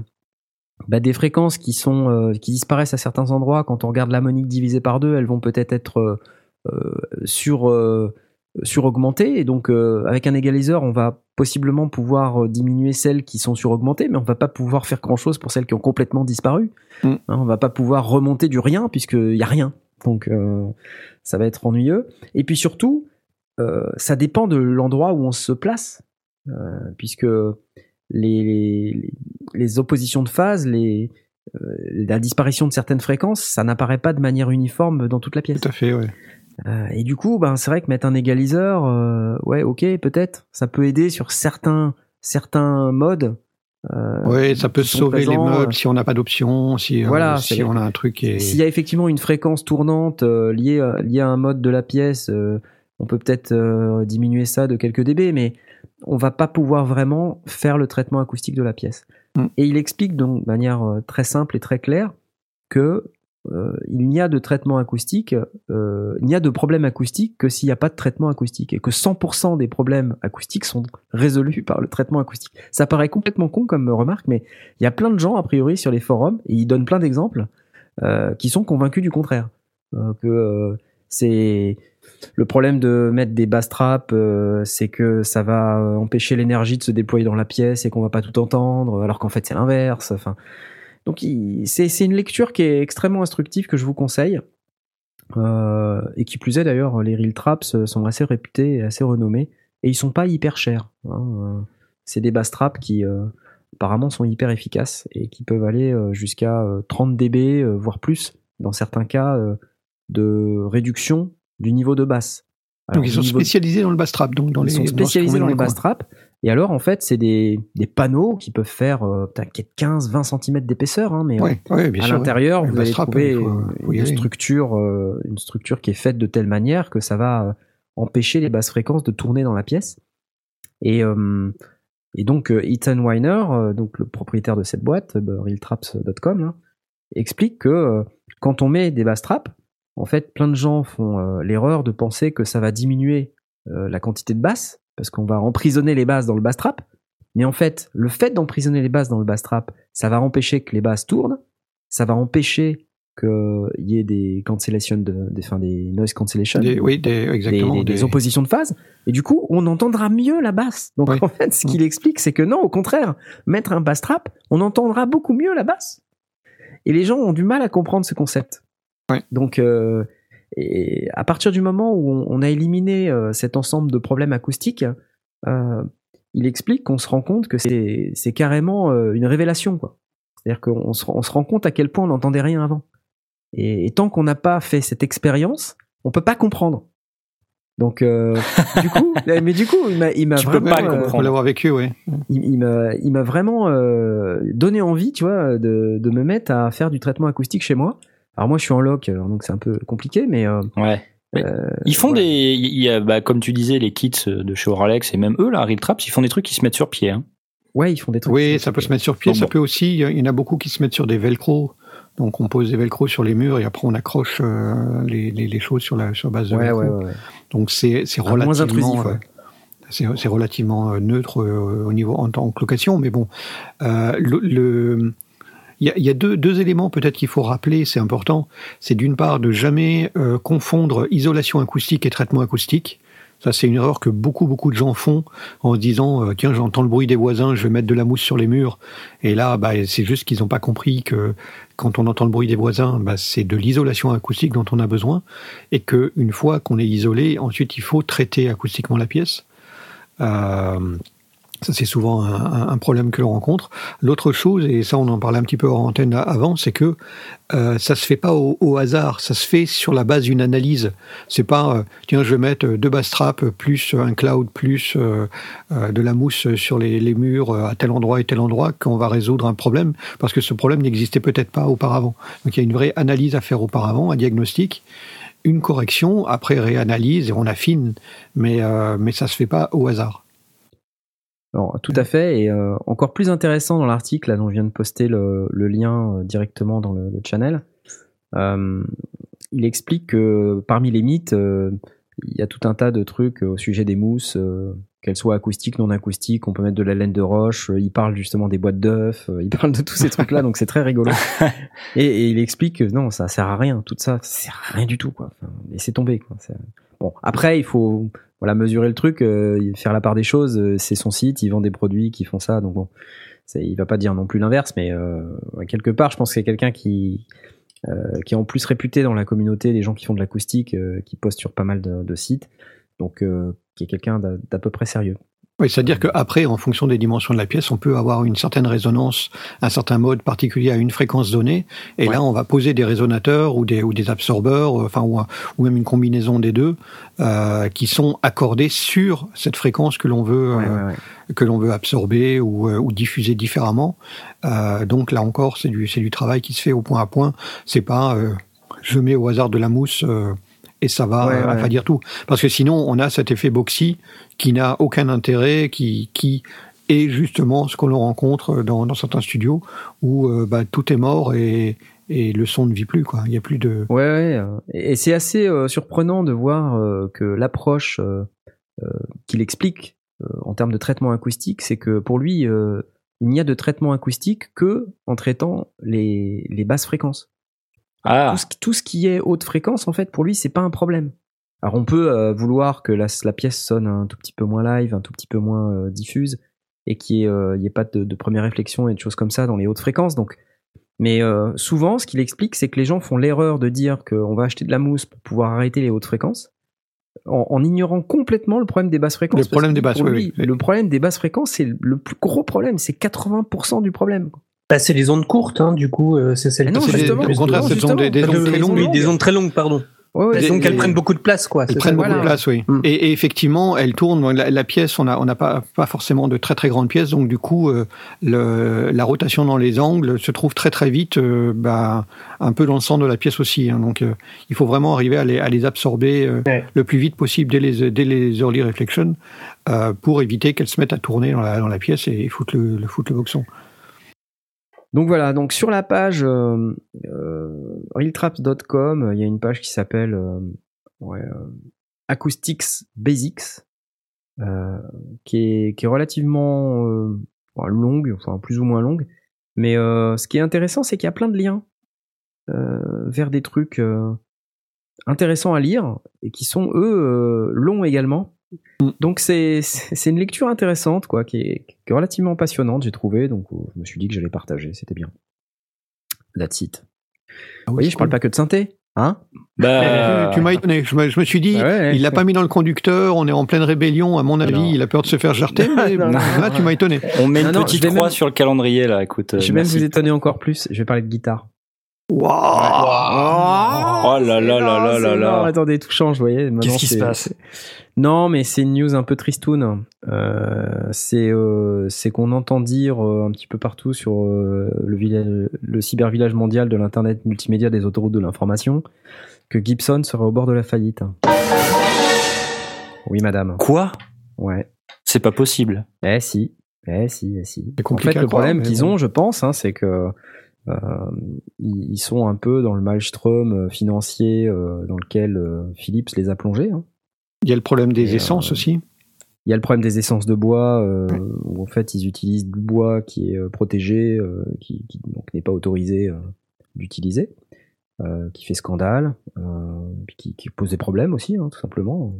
bah, des fréquences qui sont euh, qui disparaissent à certains endroits. Quand on regarde l'harmonique divisée par deux, elles vont peut-être être, euh, euh, sur euh, suraugmentées. Et donc, euh, avec un égaliseur, on va possiblement pouvoir diminuer celles qui sont suraugmentées, mais on va pas pouvoir faire grand-chose pour celles qui ont complètement disparu. Mm. Hein, on va pas pouvoir remonter du rien puisqu'il y a rien. Donc, ça va être ennuyeux. Et puis surtout, ça dépend de l'endroit où on se place, puisque les, les, les oppositions de phase, les, euh, la disparition de certaines fréquences, ça n'apparaît pas de manière uniforme dans toute la pièce. Tout à fait, ouais. Euh, et du coup, ben, c'est vrai que mettre un égaliseur, euh, ouais, ok, peut-être, ça peut aider sur certains, certains modes. Ouais, ça peut sauver les meubles si on n'a pas d'option, si, Voilà, si on a un truc est... S'il y a effectivement une fréquence tournante liée, à, liée à un mode de la pièce, on peut peut-être diminuer ça de quelques dB, mais on va pas pouvoir vraiment faire le traitement acoustique de la pièce. Mm. Et il explique donc de manière euh, très simple et très claire que euh, il n'y a de traitement acoustique, euh, il n'y a de problème acoustique que s'il n'y a pas de traitement acoustique et que 100% des problèmes acoustiques sont résolus par le traitement acoustique. Ça paraît complètement con comme remarque, mais il y a plein de gens a priori sur les forums et ils donnent plein d'exemples euh, qui sont convaincus du contraire. Que c'est le problème de mettre des bass traps, euh, c'est que ça va euh, empêcher l'énergie de se déployer dans la pièce et qu'on va pas tout entendre, alors qu'en fait c'est l'inverse. Donc c'est une lecture qui est extrêmement instructive que je vous conseille. Euh, et qui plus est d'ailleurs, les Real Traps sont assez réputés et assez renommés et ils sont pas hyper chers. hein. C'est des bass traps qui apparemment sont hyper efficaces et qui peuvent aller jusqu'à euh, 30 dB, voire plus, dans certains cas, de réduction du niveau de basse. Alors, Donc ils sont de- spécialisés dans le bass trap, donc dans ils les sont spécialisés dans le bass trap. Et alors, en fait, c'est des, des panneaux qui peuvent faire euh, peut-être 15-20 cm d'épaisseur, hein, mais euh, Ouais, à l'intérieur, vous allez trouver faut- faut une structure, euh, une structure qui est faite de telle manière que ça va euh, empêcher les basses fréquences de tourner dans la pièce. Et, et donc, Ethan Weiner, donc le propriétaire de cette boîte, realtraps.com, là, explique que quand on met des bass traps, en fait, plein de gens font euh, l'erreur de penser que ça va diminuer euh, la quantité de basses, parce qu'on va emprisonner les basses dans le bass trap. Mais en fait, le fait d'emprisonner les basses dans le bass trap, ça va empêcher que les basses tournent, ça va empêcher qu'il y ait des cancellation de, des, enfin, des noise cancellation, Des- oui, des, exactement. des- des des- oppositions de phase. Et du coup, on entendra mieux la basse. Donc Oui. en fait, ce qu'il explique, c'est que non, au contraire, mettre un bass trap, on entendra beaucoup mieux la basse. Et les gens ont du mal à comprendre ce concept. Donc, euh, et à partir du moment où on, on a éliminé euh, cet ensemble de problèmes acoustiques, euh, il explique qu'on se rend compte que c'est c'est carrément euh, une révélation. quoi. C'est-à-dire qu'on se, on se rend compte à quel point on n'entendait rien avant. Et, et tant qu'on n'a pas fait cette expérience, on peut pas comprendre. Donc, euh, du coup, mais du coup, il m'a, il m'a Tu peux vraiment, pas le euh, comprendre. faut l'avoir vécu, ouais. il, il m'a, il m'a vraiment euh, donné envie, tu vois, de, de me mettre à faire du traitement acoustique chez moi. Alors moi, je suis en loc, alors donc c'est un peu compliqué, mais euh, Ouais. Mais euh, Ils font des, il y a, bah, comme tu disais, les kits de chez Oralex et même eux, là, Real Traps, ils font des trucs qui se mettent sur pied. Hein. ouais, ils font des trucs. Oui, ça peut se mettre sur pied, ça bon. peut aussi, il y en a beaucoup qui se mettent sur des velcro. Donc on pose des velcro sur les murs et après on accroche euh, les, les, les choses sur la sur base de Ouais, velcro. ouais, ouais, ouais. Donc c'est c'est Ah, moins relativement intrusif, ouais. euh, c'est c'est relativement euh, neutre euh, au niveau en tant que location, mais bon, euh, le, le- il y a, deux, éléments peut-être qu'il faut rappeler, c'est important. C'est d'une part de jamais euh, confondre isolation acoustique et traitement acoustique. Ça, c'est une erreur que beaucoup, beaucoup de gens font en disant euh, tiens, j'entends le bruit des voisins, je vais mettre de la mousse sur les murs. Et là, bah, c'est juste qu'ils n'ont pas compris que quand on entend le bruit des voisins, bah, c'est de l'isolation acoustique dont on a besoin, et que une fois qu'on est isolé, ensuite il faut traiter acoustiquement la pièce. Euh, ça, c'est souvent un, un- problème que l'on rencontre. L'autre chose, et ça, on en parlait un petit peu hors antenne avant, c'est que euh, ça se fait pas au, au hasard. Ça se fait sur la base d'une analyse. C'est pas, euh, tiens, je vais mettre deux bass traps plus un cloud plus euh, euh, de la mousse sur les, les murs à tel endroit et tel endroit qu'on va résoudre un problème, parce que ce problème n'existait peut-être pas auparavant. Donc il y a une vraie analyse à faire auparavant, un diagnostic une correction, après réanalyse et on affine, mais, euh, mais ça se fait pas au hasard. Alors, tout à fait. Et euh, encore plus intéressant dans l'article là, dont je viens de poster le, le lien euh, directement dans le, le channel, euh, il explique que parmi les mythes, il y a tout un tas de trucs au sujet des mousses, qu'elles soient acoustiques, non acoustiques. On peut mettre de la laine de roche. Il parle justement des boîtes d'œufs. Il parle de tous ces trucs-là, donc c'est très rigolo. et, et il explique que non, ça sert à rien. Tout ça, ça sert à rien du tout, quoi. Enfin, laissez tomber. Quoi. Bon, après, il faut voilà mesurer le truc, euh, faire la part des choses. euh, C'est son site, il vend des produits qui font ça, donc bon, il va pas dire non plus l'inverse, mais euh, quelque part, je pense que c'est quelqu'un qui euh, qui est en plus réputé dans la communauté des gens qui font de l'acoustique, qui postent sur pas mal de, de sites, donc qui est quelqu'un d'à peu près sérieux. Oui, c'est-à-dire qu'après, en fonction des dimensions de la pièce, on peut avoir une certaine résonance, un certain mode particulier à une fréquence donnée. Et Ouais. là, on va poser des résonateurs ou des, ou des absorbeurs, euh, enfin, ou, même une combinaison des deux, euh, qui sont accordés sur cette fréquence que l'on veut, Ouais, euh, ouais, que l'on veut absorber ou, euh, ou diffuser différemment. Donc là encore, c'est du, c'est du travail qui se fait au point à point. C'est pas, je mets au hasard de la mousse. et ça va, Ouais, ouais. va dire tout. Parce que sinon, on a cet effet boxy qui n'a aucun intérêt, qui, qui est justement ce que l'on rencontre dans, dans certains studios où euh, bah, tout est mort et, et le son ne vit plus. Quoi. Il n'y a plus de. Ouais, ouais. euh, Et c'est assez euh, surprenant de voir euh, que l'approche euh, euh, qu'il explique euh, en termes de traitement acoustique, c'est que pour lui, euh, il n'y a de traitement acoustique que en traitant les, les basses fréquences. Ah, Tout, ce, qui- tout ce qui est haute fréquence, en fait, pour lui, c'est pas un problème. Alors on peut euh, vouloir que la, la pièce sonne un tout petit peu moins live, un tout petit peu moins euh, diffuse, et qu'il n'y ait, euh, ait pas de, de première réflexion et de choses comme ça dans les hautes fréquences. Donc, mais euh, souvent, ce qu'il explique, c'est que les gens font l'erreur de dire qu'on va acheter de la mousse pour pouvoir arrêter les hautes fréquences, en, en ignorant complètement le problème des basses fréquences. Le problème des basses, oui, lui, oui. Le problème des basses fréquences, c'est le plus gros problème, c'est 80% du problème. Bah, c'est les ondes courtes, hein, du coup, euh, c'est celles Mais non, C'est justement, au contraire, non, ce sont des, des justement. ondes très De- longues. oui, des ondes très longues, pardon. Ouais, ouais, Elles qu'elles des- prennent beaucoup de place, quoi. Elles prennent ça beaucoup voilà. de place, oui. Mm. Et, et effectivement, elles tournent. La, la pièce, on n'a on pas, pas forcément de très très grandes pièces, donc du coup, euh, le, la rotation dans les angles se trouve très très vite, euh, bah, un peu dans le centre de la pièce aussi. hein. donc, euh, il faut vraiment arriver à les, à les absorber Ouais. le plus vite possible dès les, dès les early reflections pour éviter qu'elles se mettent à tourner dans la, dans la pièce et foutre le, le, foutre le boxon. Donc voilà, donc sur la page euh, euh, realtraps.com, il y a une page qui s'appelle euh, ouais, euh, Acoustics Basics, qui, est, qui est relativement bon, longue, enfin plus ou moins longue. Mais ce qui est intéressant, c'est qu'il y a plein de liens vers des trucs intéressants à lire et qui sont eux longs également. Donc c'est une lecture intéressante quoi, qui est, qui est relativement passionnante j'ai trouvé. Donc euh, je me suis dit que j'allais partager, c'était bien. That's it. Vous voyez, je parle pas que de synthé, hein? Bah, tu m'as étonné. Je me, je me suis dit, Ouais, ouais. il l'a pas mis dans le conducteur. On est en pleine rébellion. À mon avis, non. il a peur de se faire jarter. mais Non, non, là, tu m'as étonné. on met une Non, non, petite croix même- sur le calendrier là. Écoute, euh, Je vais même vous étonner encore plus. Je vais parler de guitare. Waouh Oh là là là là là là. Attendez, tout change, vous voyez. Qu'est-ce qui se passe? Non, mais c'est une news un peu tristoun. Euh, c'est euh, c'est qu'on entend dire euh, un petit peu partout sur euh, le, village, le cybervillage mondial de l'internet multimédia des autoroutes de l'information que Gibson serait au bord de la faillite. Oui, madame. Quoi? Ouais. C'est pas possible. Eh si. Eh si, eh si. C'est En fait, le croire, problème qu'ils ont, je pense, hein, c'est que euh, ils ils sont un peu dans le maelstrom euh, financier euh, dans lequel euh, Philips les a plongés. hein. Il y a le problème des Et, essences euh, aussi. Il y a le problème des essences de bois, euh, où en fait ils utilisent du bois qui est euh, protégé, euh, qui, qui donc n'est pas autorisé euh, d'utiliser, euh, qui fait scandale, euh, qui, qui pose des problèmes aussi, hein, tout simplement,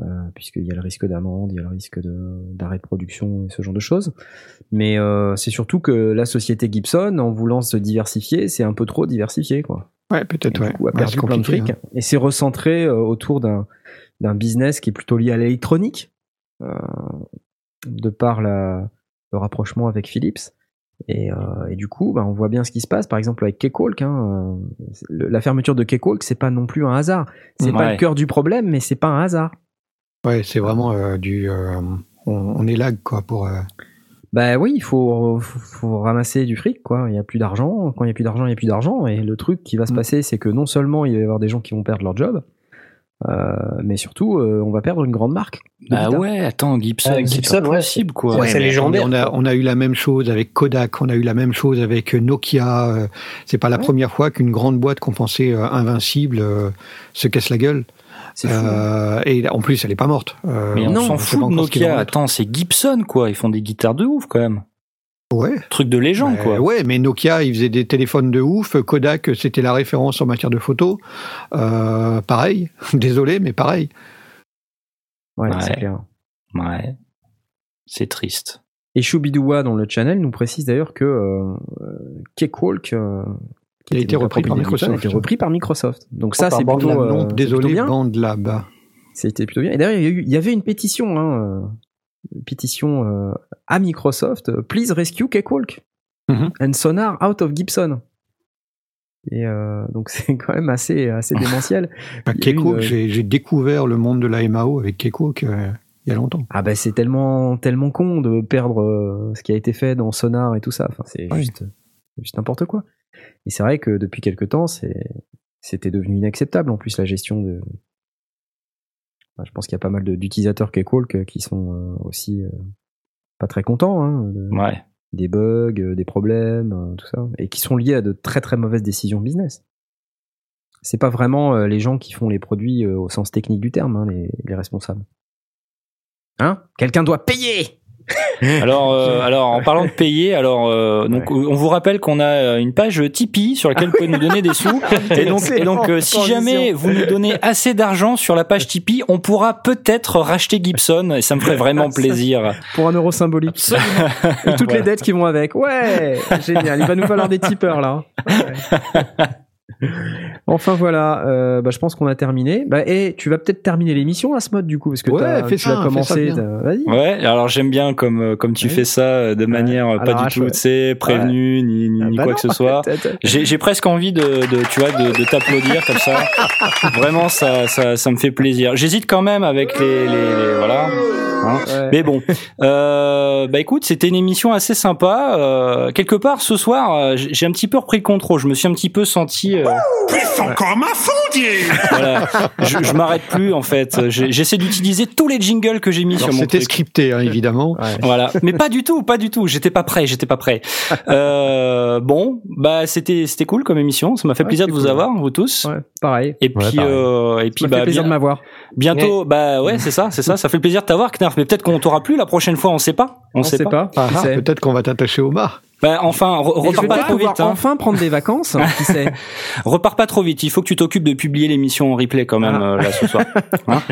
euh, puisqu'il y a le risque d'amende, il y a le risque de- d'arrêt de, production et ce genre de choses. Mais euh, c'est surtout que la société Gibson, en voulant se diversifier, c'est un peu trop diversifié, quoi. Ouais, peut-être, Et ouais. du coup, a Ouais, perdu plein de fric. hein. Et c'est recentré euh, autour d'un d'un business qui est plutôt lié à l'électronique, euh, de par la, le rapprochement avec Philips. Et, euh, et du coup, bah, on voit bien ce qui se passe, par exemple avec Kekolk. Hein, euh, la fermeture de Kekolk, c'est pas non plus un hasard. C'est pas Ouais. le cœur du problème, mais c'est pas un hasard. Ouais, c'est vraiment euh, du. euh, on, on est lag, quoi, pour. euh, Bah oui, il faut, faut, faut ramasser du fric, quoi. Il y a plus d'argent. Quand il y a plus d'argent, il y a plus d'argent. Et le truc qui va se Mm. passer, c'est que non seulement il va y avoir des gens qui vont perdre leur job, euh, mais surtout, euh, on va perdre une grande marque. Bah guitare. ouais, attends, Gibson, Ah, c'est Gibson, ouais, possible quoi. Ouais, c'est légendaire, On a, on a eu la même chose avec Kodak, on a eu la même chose avec Nokia. C'est pas la Ouais. première fois qu'une grande boîte qu'on pensait invincible euh, se casse la gueule. C'est fou. Euh, et en plus, elle est pas morte. Euh, Mais on s'en fout de Nokia. Attends, c'est Gibson, quoi. Ils font des guitares de ouf, quand même. Ouais. Truc de légende, Bah, quoi. Ouais, mais Nokia, ils faisaient des téléphones de ouf. Kodak, c'était la référence en matière de photo. Euh, pareil. Désolé, mais pareil. Ouais, Ouais. c'est clair. Ouais. C'est triste. Et Choubidoua dans le channel nous précise d'ailleurs que euh, euh, Cakewalk, euh, qui a été repris par a Microsoft. été repris par Microsoft. Donc ça, c'est plutôt, euh, désolé, plutôt bien. C'était plutôt bien. Et d'ailleurs, il y, avait une pétition, hein, euh, une pétition euh, à Microsoft. euh, Please rescue Cakewalk Mhm. and Sonar out of Gibson. Et euh, donc c'est quand même assez assez démentiel. Bah, eu Keiko, une- j'ai découvert le monde de la MAO avec que, il y a longtemps. Ah bah c'est tellement tellement con de perdre euh, ce qui a été fait dans Sonar et tout ça. Enfin c'est Oui. juste c'est juste n'importe quoi. Et c'est vrai que depuis quelque temps c'était devenu inacceptable en plus la gestion de. Enfin, je pense qu'il y a pas mal d'utilisateurs Cakewalk qui sont euh, aussi euh, pas très contents hein, de- Ouais. des bugs, euh, des problèmes, euh, tout ça, et qui sont liés à de très très mauvaises décisions business. C'est pas vraiment euh, les gens qui font les produits euh, au sens technique du terme, hein, les, les responsables. Hein? Quelqu'un doit payer Alors, euh, alors, en parlant de payer, alors, euh, donc, on vous rappelle qu'on a euh, une page Tipeee sur laquelle vous pouvez nous donner des sous. Et donc, et donc, euh, si jamais vous nous donnez assez d'argent sur la page Tipeee, on pourra peut-être racheter Gibson. Et ça me ferait vraiment plaisir. Pour un euro symbolique. et toutes les dettes qui vont avec. Ouais Génial. Il va nous falloir des tipeurs là. Ouais. Enfin voilà, euh, bah, je pense qu'on a terminé. Bah, et tu vas peut-être terminer l'émission à ce mode du coup, parce que Ouais, fais tu ça, fais commencé. Vas-y. Ouais, alors j'aime bien comme euh, comme tu Ouais. fais ça euh, de manière pas du tout, ouais. tu sais, prévenu ni, ni, Ah, ni bah quoi non. que ce soit. J'ai j'ai presque envie de, de tu vois de, de t'applaudir comme ça. Vraiment, ça, ça ça me fait plaisir. J'hésite quand même avec les, les, les- voilà. Hein. Ouais. Mais bon, euh, bah écoute, c'était une émission assez sympa. Euh, quelque part, ce soir, euh, j'ai un petit peu repris le contrôle. Je me suis un petit peu senti. euh, Puissant comme un fondier voilà, je, je m'arrête plus en fait. J'essaie d'utiliser tous les jingles que j'ai mis Alors, sur mon C'était scripté, hein, évidemment. Ouais. Voilà, mais pas du tout, pas du tout. J'étais pas prêt, j'étais pas prêt. Euh, bon, bah c'était c'était cool comme émission. Ça m'a fait Ouais, plaisir de vous cool. avoir, vous tous. Ouais, pareil. Et Ouais, puis pareil. euh, et Ça puis m'a fait bah plaisir bien- de m'avoir. bientôt, bah ouais, c'est ça, c'est ça. Ça fait plaisir de t'avoir, Knarf. Mais peut-être qu'on t'aura plus la prochaine fois, on sait pas. On, On sait, sait pas. pas. Ah, ah. Peut-être qu'on va t'attacher au mât. Bah enfin, re- je repars pas trop vite. Hein. enfin prendre des vacances. qui sait Repars pas trop vite. Il faut que tu t'occupes de publier l'émission en replay quand même Ah. euh, là ce soir. Hein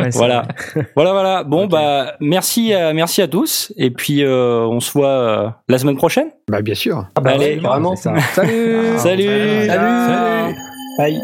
Ouais, voilà, vrai. voilà, voilà. Bon bah merci, à, merci à tous. Et puis euh, on se voit euh, la semaine prochaine. Bah, bien sûr. Ah bah Allez. ouais, carrément. C'est ça. Salut Salut. Salut. Bye.